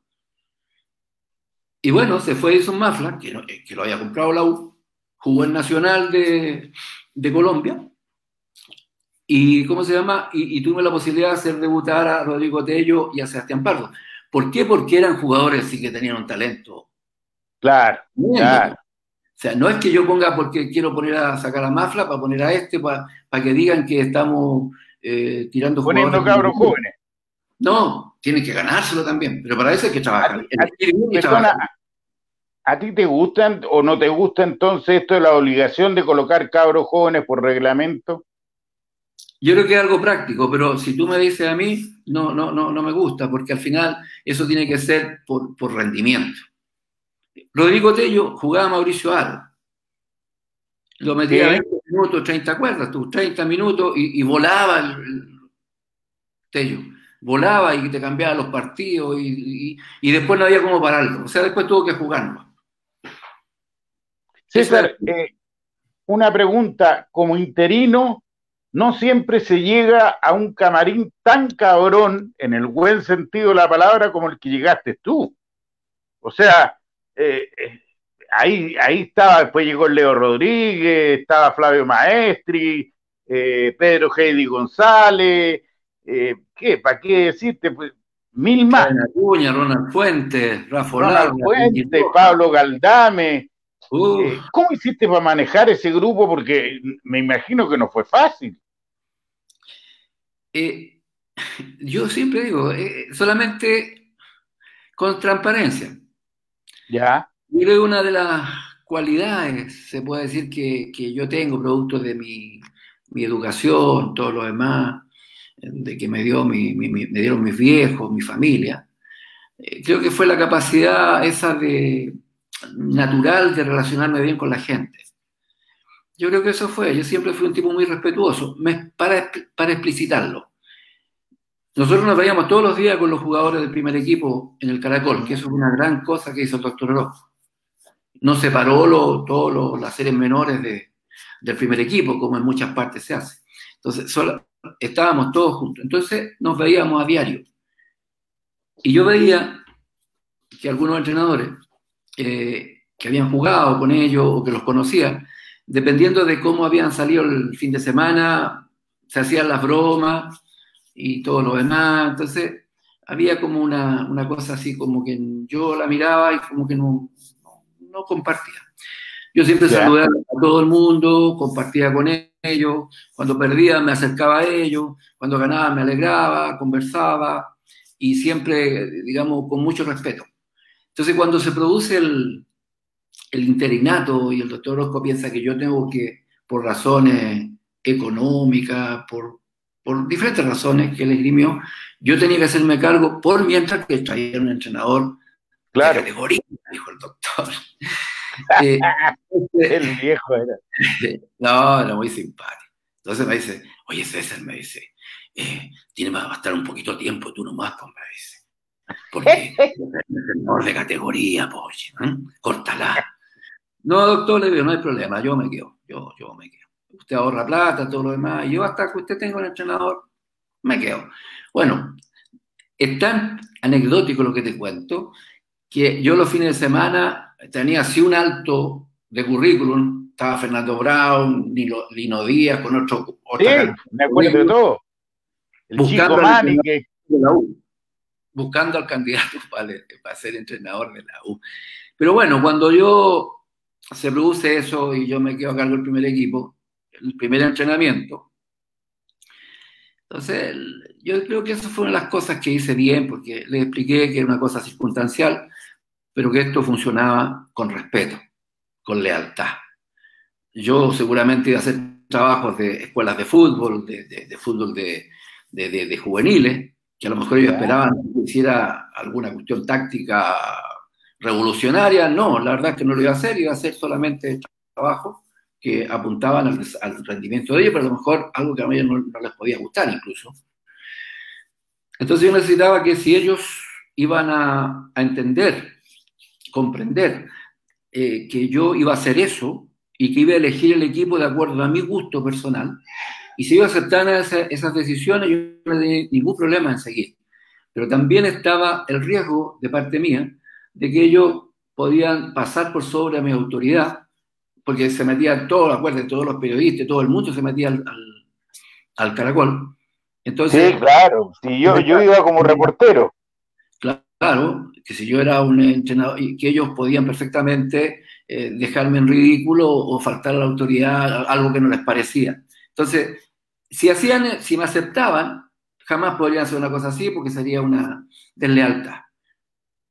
Y bueno, se fue Edison Mafla, que, eh, que lo había comprado la U, jugó en Nacional de, de Colombia, y ¿cómo se llama? Y, tuve la posibilidad de hacer debutar a Rodrigo Tello y a Sebastián Pardo. ¿Por qué? Porque eran jugadores sí que tenían un talento. Claro, claro. O sea, no es que yo ponga porque quiero poner a sacar a Mafla para poner a este, para, que digan que estamos eh, tirando Poniendo cabros jóvenes. No, tienen que ganárselo también, pero para eso hay que trabajar. ¿A ti te gustan o no te gusta entonces esto de la obligación de colocar cabros jóvenes por reglamento? Yo creo que es algo práctico, pero si tú me dices a mí, no, no, no, no me gusta, porque al final eso tiene que ser por, rendimiento. Rodrigo Tello jugaba a Mauricio Aro. Lo metía 20 minutos, 30 cuerdas, tú, 30 minutos y, volaba el, Tello. Volaba y te cambiaba los partidos y, después no había cómo pararlo. O sea, después tuvo que jugarlo. César, eh, una pregunta, como interino, no siempre se llega a un camarín tan cabrón, en el buen sentido de la palabra, como el que llegaste tú. O sea, eh, eh, ahí, ahí estaba, después llegó Leo Rodríguez, estaba Flavio Maestri, eh, Pedro Heidi González, ¿qué? ¿Para qué decirte? Pues, mil más. Ronald Fuentes, Rafa Ronald Fuentes, Pablo Galdame, eh, ¿Cómo hiciste para manejar ese grupo? Porque me imagino que no fue fácil. Eh, [laughs] yo siempre digo, eh, solamente con transparencia. Ya. Yo creo que una de las cualidades, se puede decir, que, yo tengo, producto de mi, educación, todo lo demás, de que me, dio me dieron mis viejos, mi familia, creo que fue la capacidad esa de, natural de relacionarme bien con la gente. Yo creo que eso fue, yo siempre fui un tipo muy respetuoso, para, para explicitarlo. Nosotros nos veíamos todos los días con los jugadores del primer equipo en el Caracol, que eso es una gran cosa que hizo el doctor Rojo. No separó todas las series menores del primer equipo, como en muchas partes se hace. Entonces, solo, estábamos todos juntos. Entonces, nos veíamos a diario. Y yo veía que algunos entrenadores que habían jugado con ellos o que los conocía, dependiendo de cómo habían salido el fin de semana, se hacían las bromas y todo lo demás. Entonces, había como una, una cosa así, como que yo la miraba y como que no, no, compartía. Yo siempre saludaba a todo el mundo, compartía con ellos, cuando perdía me acercaba a ellos, cuando ganaba me alegraba, conversaba y siempre, digamos, con mucho respeto. Entonces, cuando se produce el, interinato y el doctor Orozco piensa que yo tengo que, por razones económicas, por, diferentes razones que él esgrimió, yo tenía que hacerme cargo por mientras que traía un entrenador claro. de categoría, dijo el doctor. [laughs] Eh, el viejo era. No, era muy simpático. Entonces me dice, oye César, me dice, eh, tiene va a estar un poquito tiempo tú nomás, pues me dice. Porque [laughs] es entrenador de categoría, pues, ¿eh? córtala. No, doctor, le digo, no hay problema, yo me quedo, yo, yo me quedo. Usted ahorra plata, todo lo demás, y yo hasta que usted tenga un entrenador, me quedo. Bueno, es tan anecdótico lo que te cuento, que yo los fines de semana tenía así un alto de currículum, estaba Fernando Brown, Lino Díaz, con otro... Sí, me acuerdo de todo. El buscando chico Manning que... la U buscando al candidato [laughs] para, ser entrenador de la U. Pero bueno, cuando yo se produce eso y yo me quedo a cargo del primer equipo, el primer entrenamiento. Entonces, yo creo que esas fueron las cosas que hice bien, porque les expliqué que era una cosa circunstancial, pero que esto funcionaba con respeto, con lealtad. Yo seguramente iba a hacer trabajos de escuelas de fútbol, de, de, fútbol de, de, juveniles, que a lo mejor ellos esperaban que hiciera alguna cuestión táctica revolucionaria. No, la verdad es que no lo iba a hacer, iba a hacer solamente trabajo que apuntaban al, rendimiento de ellos, pero a lo mejor algo que a ellos no, les podía gustar incluso. Entonces yo necesitaba que si ellos iban a, entender, comprender eh, que yo iba a hacer eso y que iba a elegir el equipo de acuerdo a mi gusto personal, y si ellos aceptaban esas decisiones, yo no tenía ningún problema en seguir. Pero también estaba el riesgo de parte mía de que ellos podían pasar por sobre mi autoridad porque se metían todos, acuérdense, todos los periodistas, todo el mundo se metía al, al, caracol. Entonces, sí, claro, si yo, yo iba como reportero. Claro, que si yo era un entrenador y que ellos podían perfectamente eh, dejarme en ridículo o, faltar a la autoridad, algo que no les parecía. Entonces, si hacían, si me aceptaban, jamás podrían hacer una cosa así porque sería una deslealtad.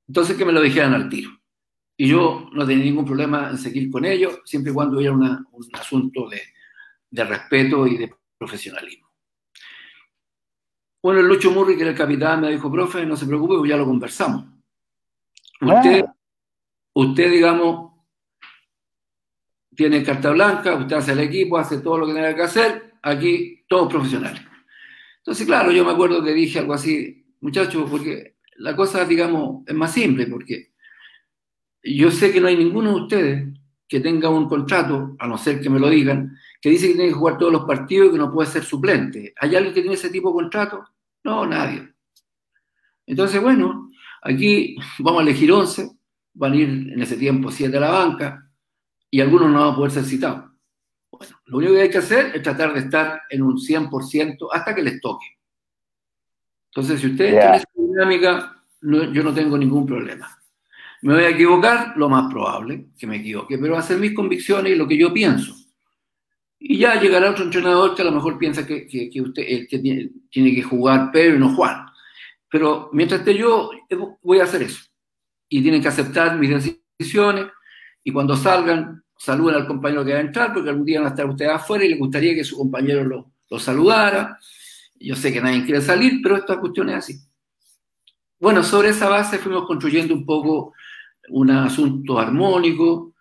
Entonces, que me lo dijeran al tiro. Y yo no tenía ningún problema en seguir con ellos, siempre y cuando era un asunto de, respeto y de profesionalismo. Bueno, el Lucho Murri, que era el capitán, me dijo, profe, no se preocupe, pues ya lo conversamos. Usted, ah. usted, digamos, tiene carta blanca, usted hace el equipo, hace todo lo que tenga que hacer, aquí todos profesionales. Entonces, claro, yo me acuerdo que dije algo así, muchachos, porque la cosa, digamos, es más simple, porque yo sé que no hay ninguno de ustedes que tenga un contrato, a no ser que me lo digan, que dice que tiene que jugar todos los partidos y que no puede ser suplente. ¿Hay alguien que tiene ese tipo de contrato? No, nadie. Entonces, bueno, aquí vamos a elegir 11, van a ir en ese tiempo 7 a la banca y algunos no van a poder ser citados. Bueno, lo único que hay que hacer es tratar de estar en un 100% hasta que les toque. Entonces, si ustedes tienen esa dinámica, yo no tengo ningún problema. Me voy a equivocar, lo más probable que me equivoque, pero hacer mis convicciones y lo que yo pienso. Y ya llegará otro entrenador que a lo mejor piensa que, usted tiene, que jugar Pedro y no Juan. Pero mientras esté yo, eh, voy a hacer eso. Y tienen que aceptar mis decisiones y cuando salgan, saluden al compañero que va a entrar, porque algún día van a estar ustedes afuera y les gustaría que su compañero lo, lo saludara. Yo sé que nadie quiere salir, pero esta cuestión es así. Bueno, sobre esa base fuimos construyendo un poco un asunto armónico.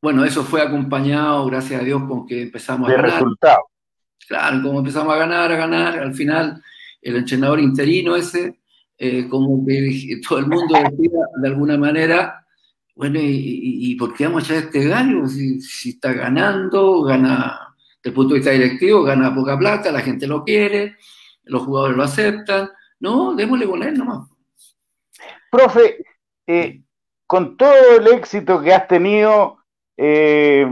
Bueno, eso fue acompañado, gracias a Dios, con que empezamos a ganar. resultado. Claro, como empezamos a ganar, a ganar, al final el entrenador interino ese, eh, como que [laughs] todo el mundo decía de alguna manera, bueno, ¿y, por qué vamos a echar este gallo? Si, si, está ganando, gana, desde el punto de vista directivo, gana poca plata, la gente lo quiere, los jugadores lo aceptan. No, démosle con él nomás. Profe, eh, con todo el éxito que has tenido, eh,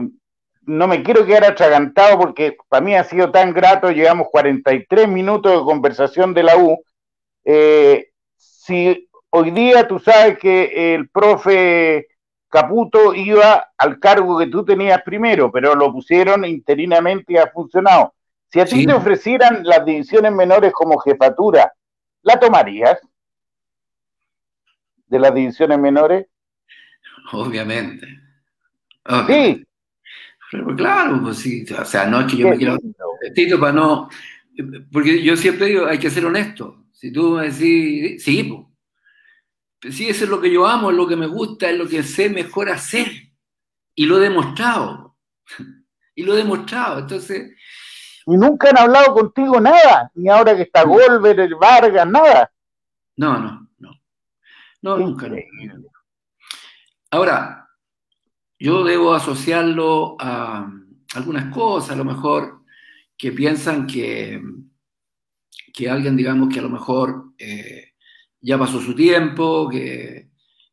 no me quiero quedar atragantado porque para mí ha sido tan grato, llevamos 43 minutos de conversación de la U. Eh, si hoy día tú sabes que el profe Caputo iba al cargo que tú tenías primero, pero lo pusieron interinamente y ha funcionado. Si a ti te ofrecieran las divisiones menores como jefatura, ¿la tomarías? De las divisiones menores. Obviamente. Sí. Pero claro, pues sí, o sea, no es que yo me quiero Tito para no, porque yo siempre digo, hay que ser honesto. Si tú me decís, sí, pues. sí, eso es lo que yo amo, es lo que me gusta, es lo que sé mejor hacer. Y lo he demostrado. [laughs] Y lo he demostrado. Entonces. Y nunca han hablado contigo nada, ni ahora que está Golver, Vargas, nada. No, no, no. No, nunca. No. Ahora, yo debo asociarlo a algunas cosas, a lo mejor, que piensan que, que alguien, digamos, que a lo mejor eh, ya pasó su tiempo, que,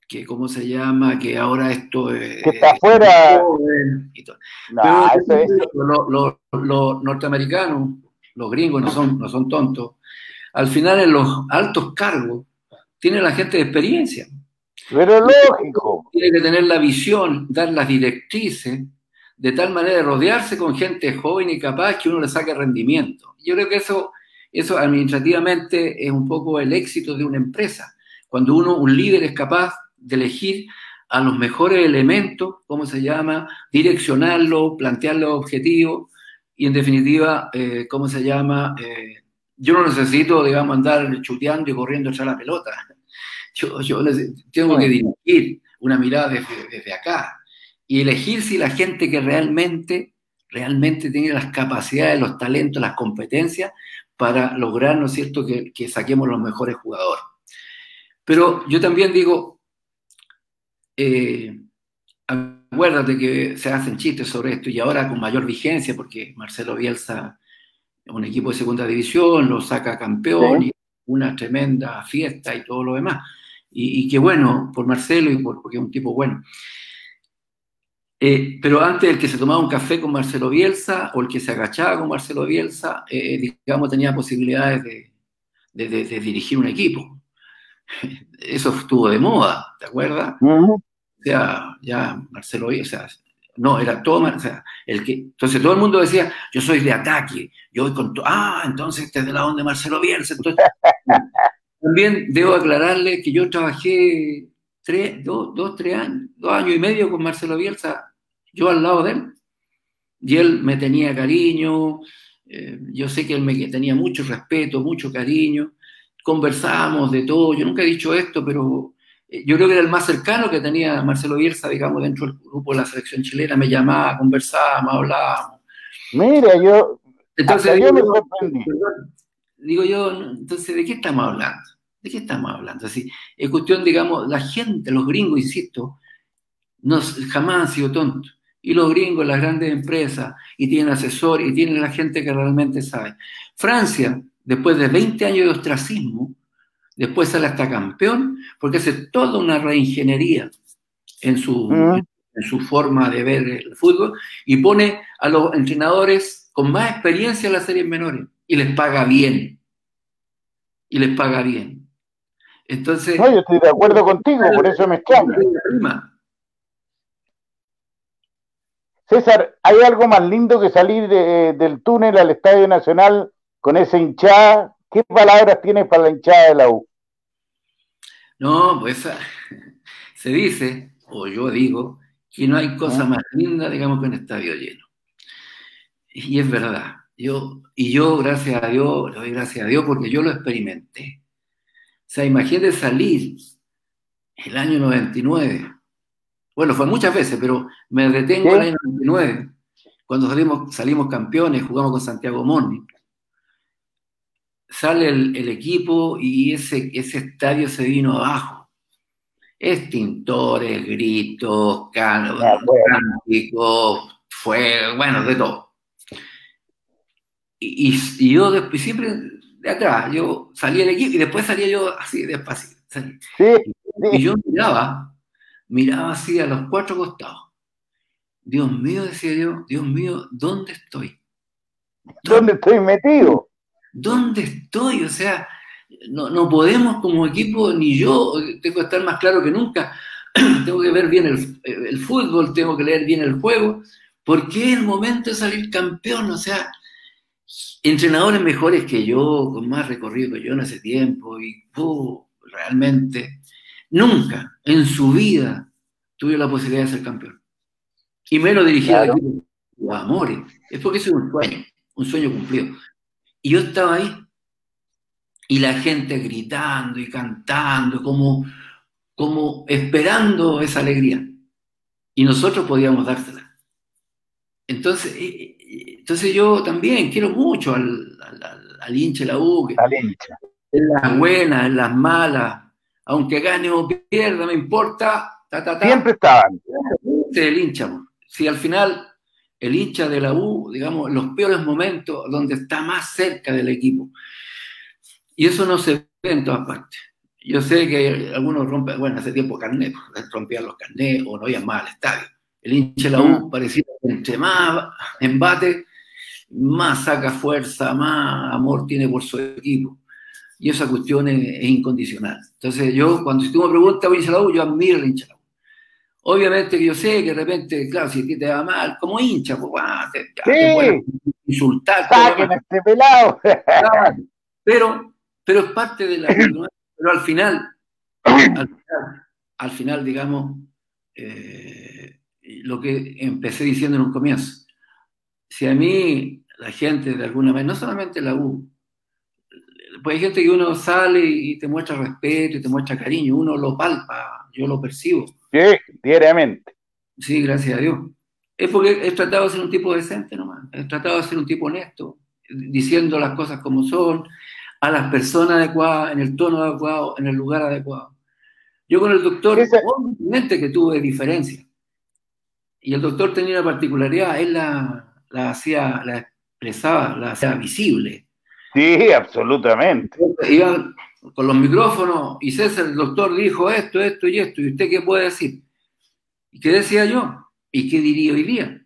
que, ¿cómo se llama? Que ahora esto es... Que está afuera. Pero los, norteamericanos, los gringos no son, no son tontos. Al final, en los altos cargos, tiene la gente de experiencia. Pero lógico. Tiene que tener la visión, dar las directrices, de tal manera de rodearse con gente joven y capaz que uno le saque rendimiento. Yo creo que eso, eso administrativamente es un poco el éxito de una empresa. Cuando uno, un líder, es capaz de elegir a los mejores elementos, ¿cómo se llama? Direccionarlo, plantear los objetivos y en definitiva, eh, ¿cómo se llama? Eh, yo no necesito, digamos, andar chuteando y corriendo echar la pelota. Yo, yo tengo que dirigir una mirada desde, desde, acá y elegir si la gente que realmente, realmente tiene las capacidades, los talentos, las competencias para lograr, ¿no es cierto?, que, que saquemos los mejores jugadores. Pero yo también digo, eh, acuérdate que se hacen chistes sobre esto y ahora con mayor vigencia, porque Marcelo Bielsa, un equipo de segunda división, lo saca campeón y una tremenda fiesta y todo lo demás. Y, qué bueno por Marcelo y por, porque es un tipo bueno. Eh, pero antes el que se tomaba un café con Marcelo Bielsa o el que se agachaba con Marcelo Bielsa, eh, digamos, tenía posibilidades de, dirigir un equipo. [laughs] Eso estuvo de moda, ¿te acuerdas? O sea, ya Marcelo Bielsa, no, era todo, o sea, el que, entonces todo el mundo decía, yo soy de ataque, yo voy con, ah, entonces este es de la onda de Marcelo Bielsa. Entonces, también debo aclararle que yo trabajé tres, dos, dos, tres años, dos años y medio con Marcelo Bielsa, yo al lado de él, y él me tenía cariño, eh, yo sé que él me tenía mucho respeto, mucho cariño, conversábamos de todo, yo nunca he dicho esto, pero yo creo que era el más cercano que tenía Marcelo Bielsa, digamos, dentro del grupo de la selección chilena, me llamaba, conversábamos, hablábamos. Mira, yo, entonces, digo, digo yo, entonces, ¿de qué estamos hablando? ¿De qué estamos hablando? Así, es cuestión, digamos, la gente, los gringos, insisto, no, jamás han sido tontos. Y los gringos, las grandes empresas, y tienen asesores, y tienen la gente que realmente sabe. Francia, después de 20 años de ostracismo, después sale hasta campeón, porque hace toda una reingeniería en su, en su forma de ver el fútbol y pone a los entrenadores con más experiencia en las series menores y les paga bien. Y les paga bien. Entonces. No, yo estoy de acuerdo contigo, por eso me extraña. César, ¿hay algo más lindo que salir del túnel al Estadio Nacional con esa hinchada ¿Qué palabras tienes para la hinchada de la U? No, pues [laughs] se dice, o yo digo, que no hay cosa más linda, digamos, que un estadio lleno. Y es verdad. Yo, y yo, gracias a Dios, le doy gracias a Dios porque yo lo experimenté. O sea, imagínate salir el año 99. Bueno, fue muchas veces, pero me detengo en el año 99, cuando salimos, salimos campeones, jugamos con Santiago Morning sale el, equipo y ese, ese estadio se vino abajo. Extintores, gritos, cánticos, fue, bueno, de todo. Y, yo después, siempre de atrás, yo salía del equipo y después salía yo así despacio. Y yo miraba, miraba así a los cuatro costados. Dios mío, decía yo, Dios mío, ¿dónde estoy? ¿Dónde estoy metido? ¿dónde estoy? O sea, no, podemos como equipo, ni yo, tengo que estar más claro que nunca, [clears throat] tengo que ver bien el, fútbol, tengo que leer bien el juego, porque es el momento de salir campeón, o sea, entrenadores mejores que yo, con más recorrido que yo en ese tiempo, y realmente nunca en su vida tuve la posibilidad de ser campeón. Y menos dirigido a amores. Es porque es un sueño, un sueño cumplido. Y yo estaba ahí y la gente gritando y cantando, como, como esperando esa alegría. Y nosotros podíamos dársela. Entonces, eh, eh, entonces yo también quiero mucho al, al, hincha de la U, en las buenas, en las malas, aunque gane o pierda, me importa. Siempre estaban. El hincha. Si al final el hincha de la U, digamos, los peores momentos donde está más cerca del equipo. Y eso no se ve en todas partes. Yo sé que algunos rompen, bueno, hace tiempo carnet, pues, rompían los carnets o no iban más al estadio. El hincha de la U parecía que entre más embate, más saca fuerza, más amor tiene por su equipo. y esa cuestión es, incondicional. Entonces yo, cuando si tú me preguntas, U, yo admiro al hincha. Obviamente que yo sé que de repente, claro, si a ti te va mal, como hincha, pues, ah, te, sí. insultar. este pelado. [laughs] pero, pero es parte de la... pero al final, al final, al final digamos, eh, lo que empecé diciendo en un comienzo, si a mí la gente de alguna manera, no solamente la U, pues hay gente que uno sale y te muestra respeto y te muestra cariño, uno lo palpa, yo lo percibo. Sí, diariamente. Sí, gracias a Dios. Es porque he tratado de ser un tipo decente nomás, he tratado de ser un tipo honesto, diciendo las cosas como son, a las personas adecuadas, en el tono adecuado, en el lugar adecuado. Yo con el doctor, obviamente que tuve diferencias. Y el doctor tenía una particularidad, él la, la hacía, la expresaba, la hacía visible. Sí, absolutamente. Iban con los micrófonos y César, el doctor dijo esto, esto y esto, ¿y usted qué puede decir? ¿Y qué decía yo? ¿Y qué diría hoy día?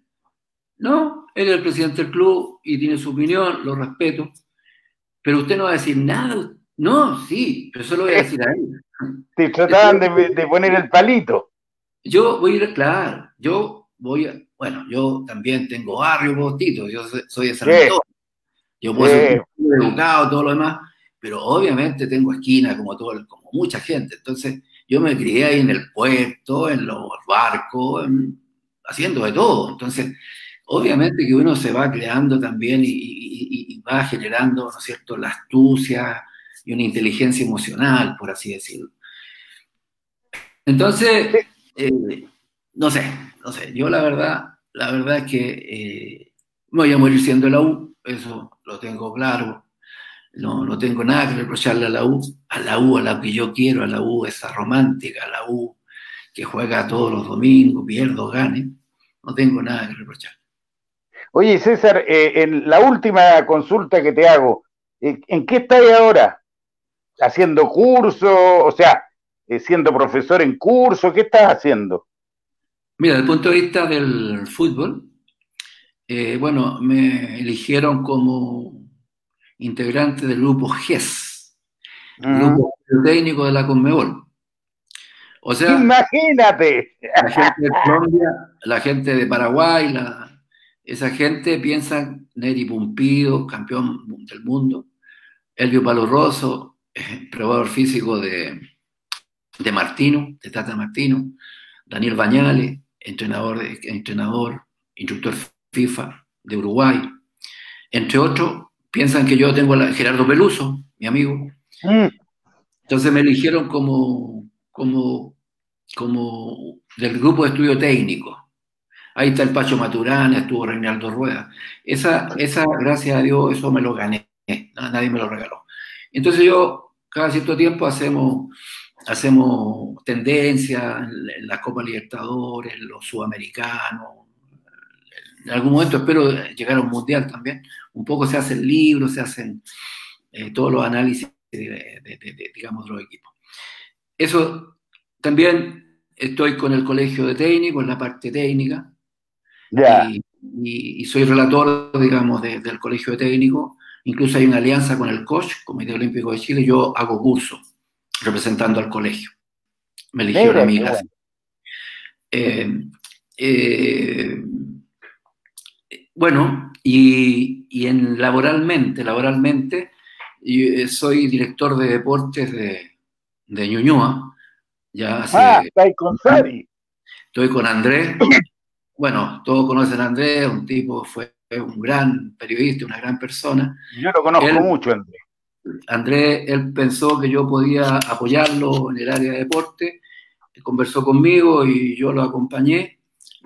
No, él es el presidente del club y tiene su opinión, lo respeto, pero usted no va a decir nada. No, sí, pero eso lo voy a decir a él. Te trataban de, poner el palito. Yo voy a ir, claro, yo voy a, bueno, yo también tengo barrio, botito, yo soy de San Antonio. Yo puedo ser educado, todo lo demás, pero obviamente tengo esquina como, todo, como mucha gente. Entonces, yo me crié ahí en el puerto, en los barcos, haciendo de todo. Entonces, obviamente que uno se va creando también y, va generando, ¿no es cierto?, la astucia y una inteligencia emocional, por así decirlo. Entonces, eh, no sé, no sé, yo la verdad, la verdad es que eh, voy a morir siendo la U, eso lo tengo claro. No, no tengo nada que reprocharle a la U, a la U, a la que yo quiero, a la U, esa romántica, a la U que juega todos los domingos, pierdo, gane. No tengo nada que reprochar. Oye, César, eh, en la última consulta que te hago, eh, ¿en qué estás ahora? ¿Haciendo curso? O sea, siendo profesor en curso, ¿qué estás haciendo? Mira, desde el punto de vista del fútbol, eh, bueno, me eligieron como integrante del grupo GES, grupo técnico de la Conmebol. O sea, imagínate. La gente de Colombia, la gente de Paraguay, esa gente piensa Neri Pumpido, campeón del mundo, Elvio eh, [laughs] probador físico de, de Martino, de Tata Martino, Daniel Bañales, entrenador, de, entrenador, instructor FIFA de Uruguay, entre otros, piensan que yo tengo a Gerardo Peluso, mi amigo. Mm. Entonces me eligieron como, como, como del grupo de estudio técnico. Ahí está el Pacho Maturana, estuvo Reinaldo Rueda. Esa, esa, gracias a Dios, eso me lo gané. Nadie me lo regaló. Entonces yo, cada cierto tiempo hacemos, hacemos tendencia en la Copa Libertadores, los sudamericanos, en algún momento espero llegar a un mundial también. Un poco se hacen libros, se hacen eh, todos los análisis, de, digamos, de los equipos. Eso también estoy con el colegio de técnicos, en la parte técnica. Y, soy relator, digamos, del colegio de técnicos. Incluso hay una alianza con el COCH, Comité Olímpico de Chile. Yo hago curso representando al colegio. Me eligieron a mí. Eh, bueno, y, en laboralmente, laboralmente, eh, soy director de deportes de, de Ñuñoa. Ya ah, está con Sari. Estoy con Andrés. [coughs] Bueno, todos conocen a Andrés, un tipo, fue un gran periodista, una gran persona. Yo lo conozco mucho, Andrés. Andrés, él pensó que yo podía apoyarlo en el área de deporte, conversó conmigo y yo lo acompañé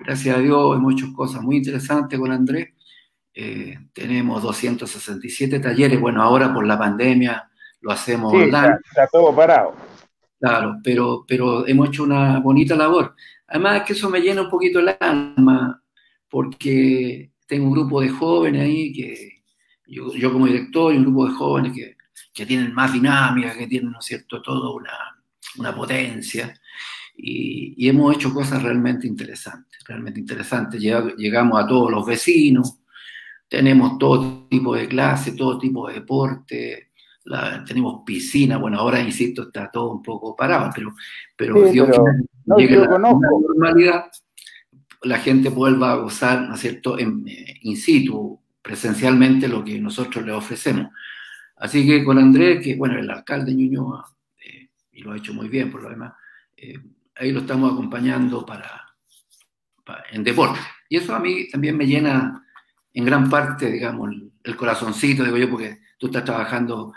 Gracias a Dios hemos hecho cosas muy interesantes con Andrés. Eh, tenemos 267 talleres. Bueno, ahora por la pandemia lo hacemos online. Está, todo parado. Claro, pero, pero hemos hecho una bonita labor. Además que eso me llena un poquito el alma, porque tengo un grupo de jóvenes ahí, que yo, yo como director y un grupo de jóvenes que, que tienen más dinámica, que tienen, ¿no es cierto?, toda una, una potencia y, hemos hecho cosas realmente interesantes, realmente interesantes. Llegamos a todos los vecinos, tenemos todo tipo de clases, todo tipo de deporte, tenemos piscina, bueno, ahora insisto, está todo un poco parado, pero, pero, sí, pero no, llegue la, normalidad, la gente vuelva a gozar, ¿no es cierto?, en, eh, in situ, presencialmente, lo que nosotros le ofrecemos. Así que con Andrés, que bueno, el alcalde Ñuñoa, eh, y lo ha hecho muy bien por lo demás, eh, ahí lo estamos acompañando para, en deporte. Y eso a mí también me llena en gran parte, digamos, el, corazoncito, digo yo, porque tú estás trabajando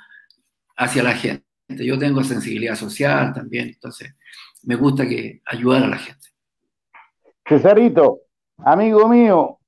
hacia la gente. Yo tengo sensibilidad social también, entonces me gusta que ayudar a la gente. Cesarito, amigo mío,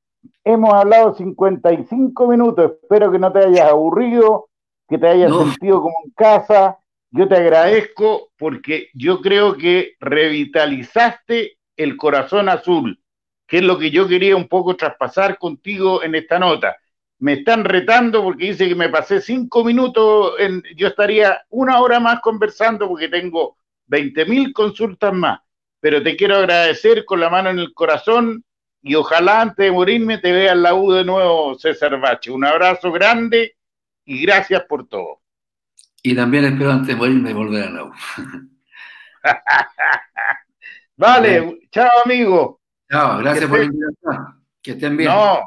hemos hablado 55 minutos, espero que no te hayas aburrido, que te hayas sentido como en casa. Yo te agradezco porque yo creo que revitalizaste el corazón azul que es lo que yo quería un poco traspasar contigo en esta nota. Me están retando porque dice que me pasé cinco minutos, en, yo estaría una hora más conversando porque tengo 20 mil consultas más, pero te quiero agradecer con la mano en el corazón y ojalá antes de morirme te vea en la U de nuevo, César Bache. Un abrazo grande y gracias por todo. Y también espero antes de morirme volver a la [laughs] U. vale, chao amigo. No, gracias por la invitación. Que estén bien. No,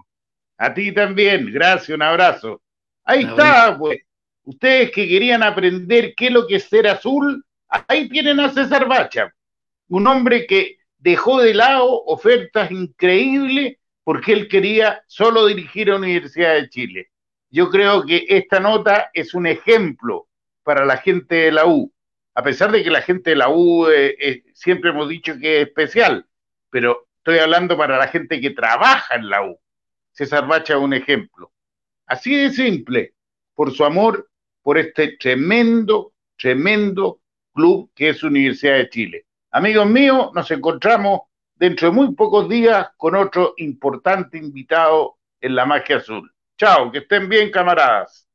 a ti también. Gracias, un abrazo. Ahí está, pues. Ustedes que querían aprender qué es lo que es ser azul, ahí tienen a César Bacha, un hombre que dejó de lado ofertas increíbles porque él quería solo dirigir a la Universidad de Chile. Yo creo que esta nota es un ejemplo para la gente de la U, a pesar de que la gente de la U eh, eh, siempre hemos dicho que es especial, pero Estoy hablando para la gente que trabaja en la U. César Bacha es un ejemplo. Así de simple, por su amor por este tremendo, tremendo club que es Universidad de Chile. Amigos míos, nos encontramos dentro de muy pocos días con otro importante invitado en la magia azul. Chao, que estén bien, camaradas.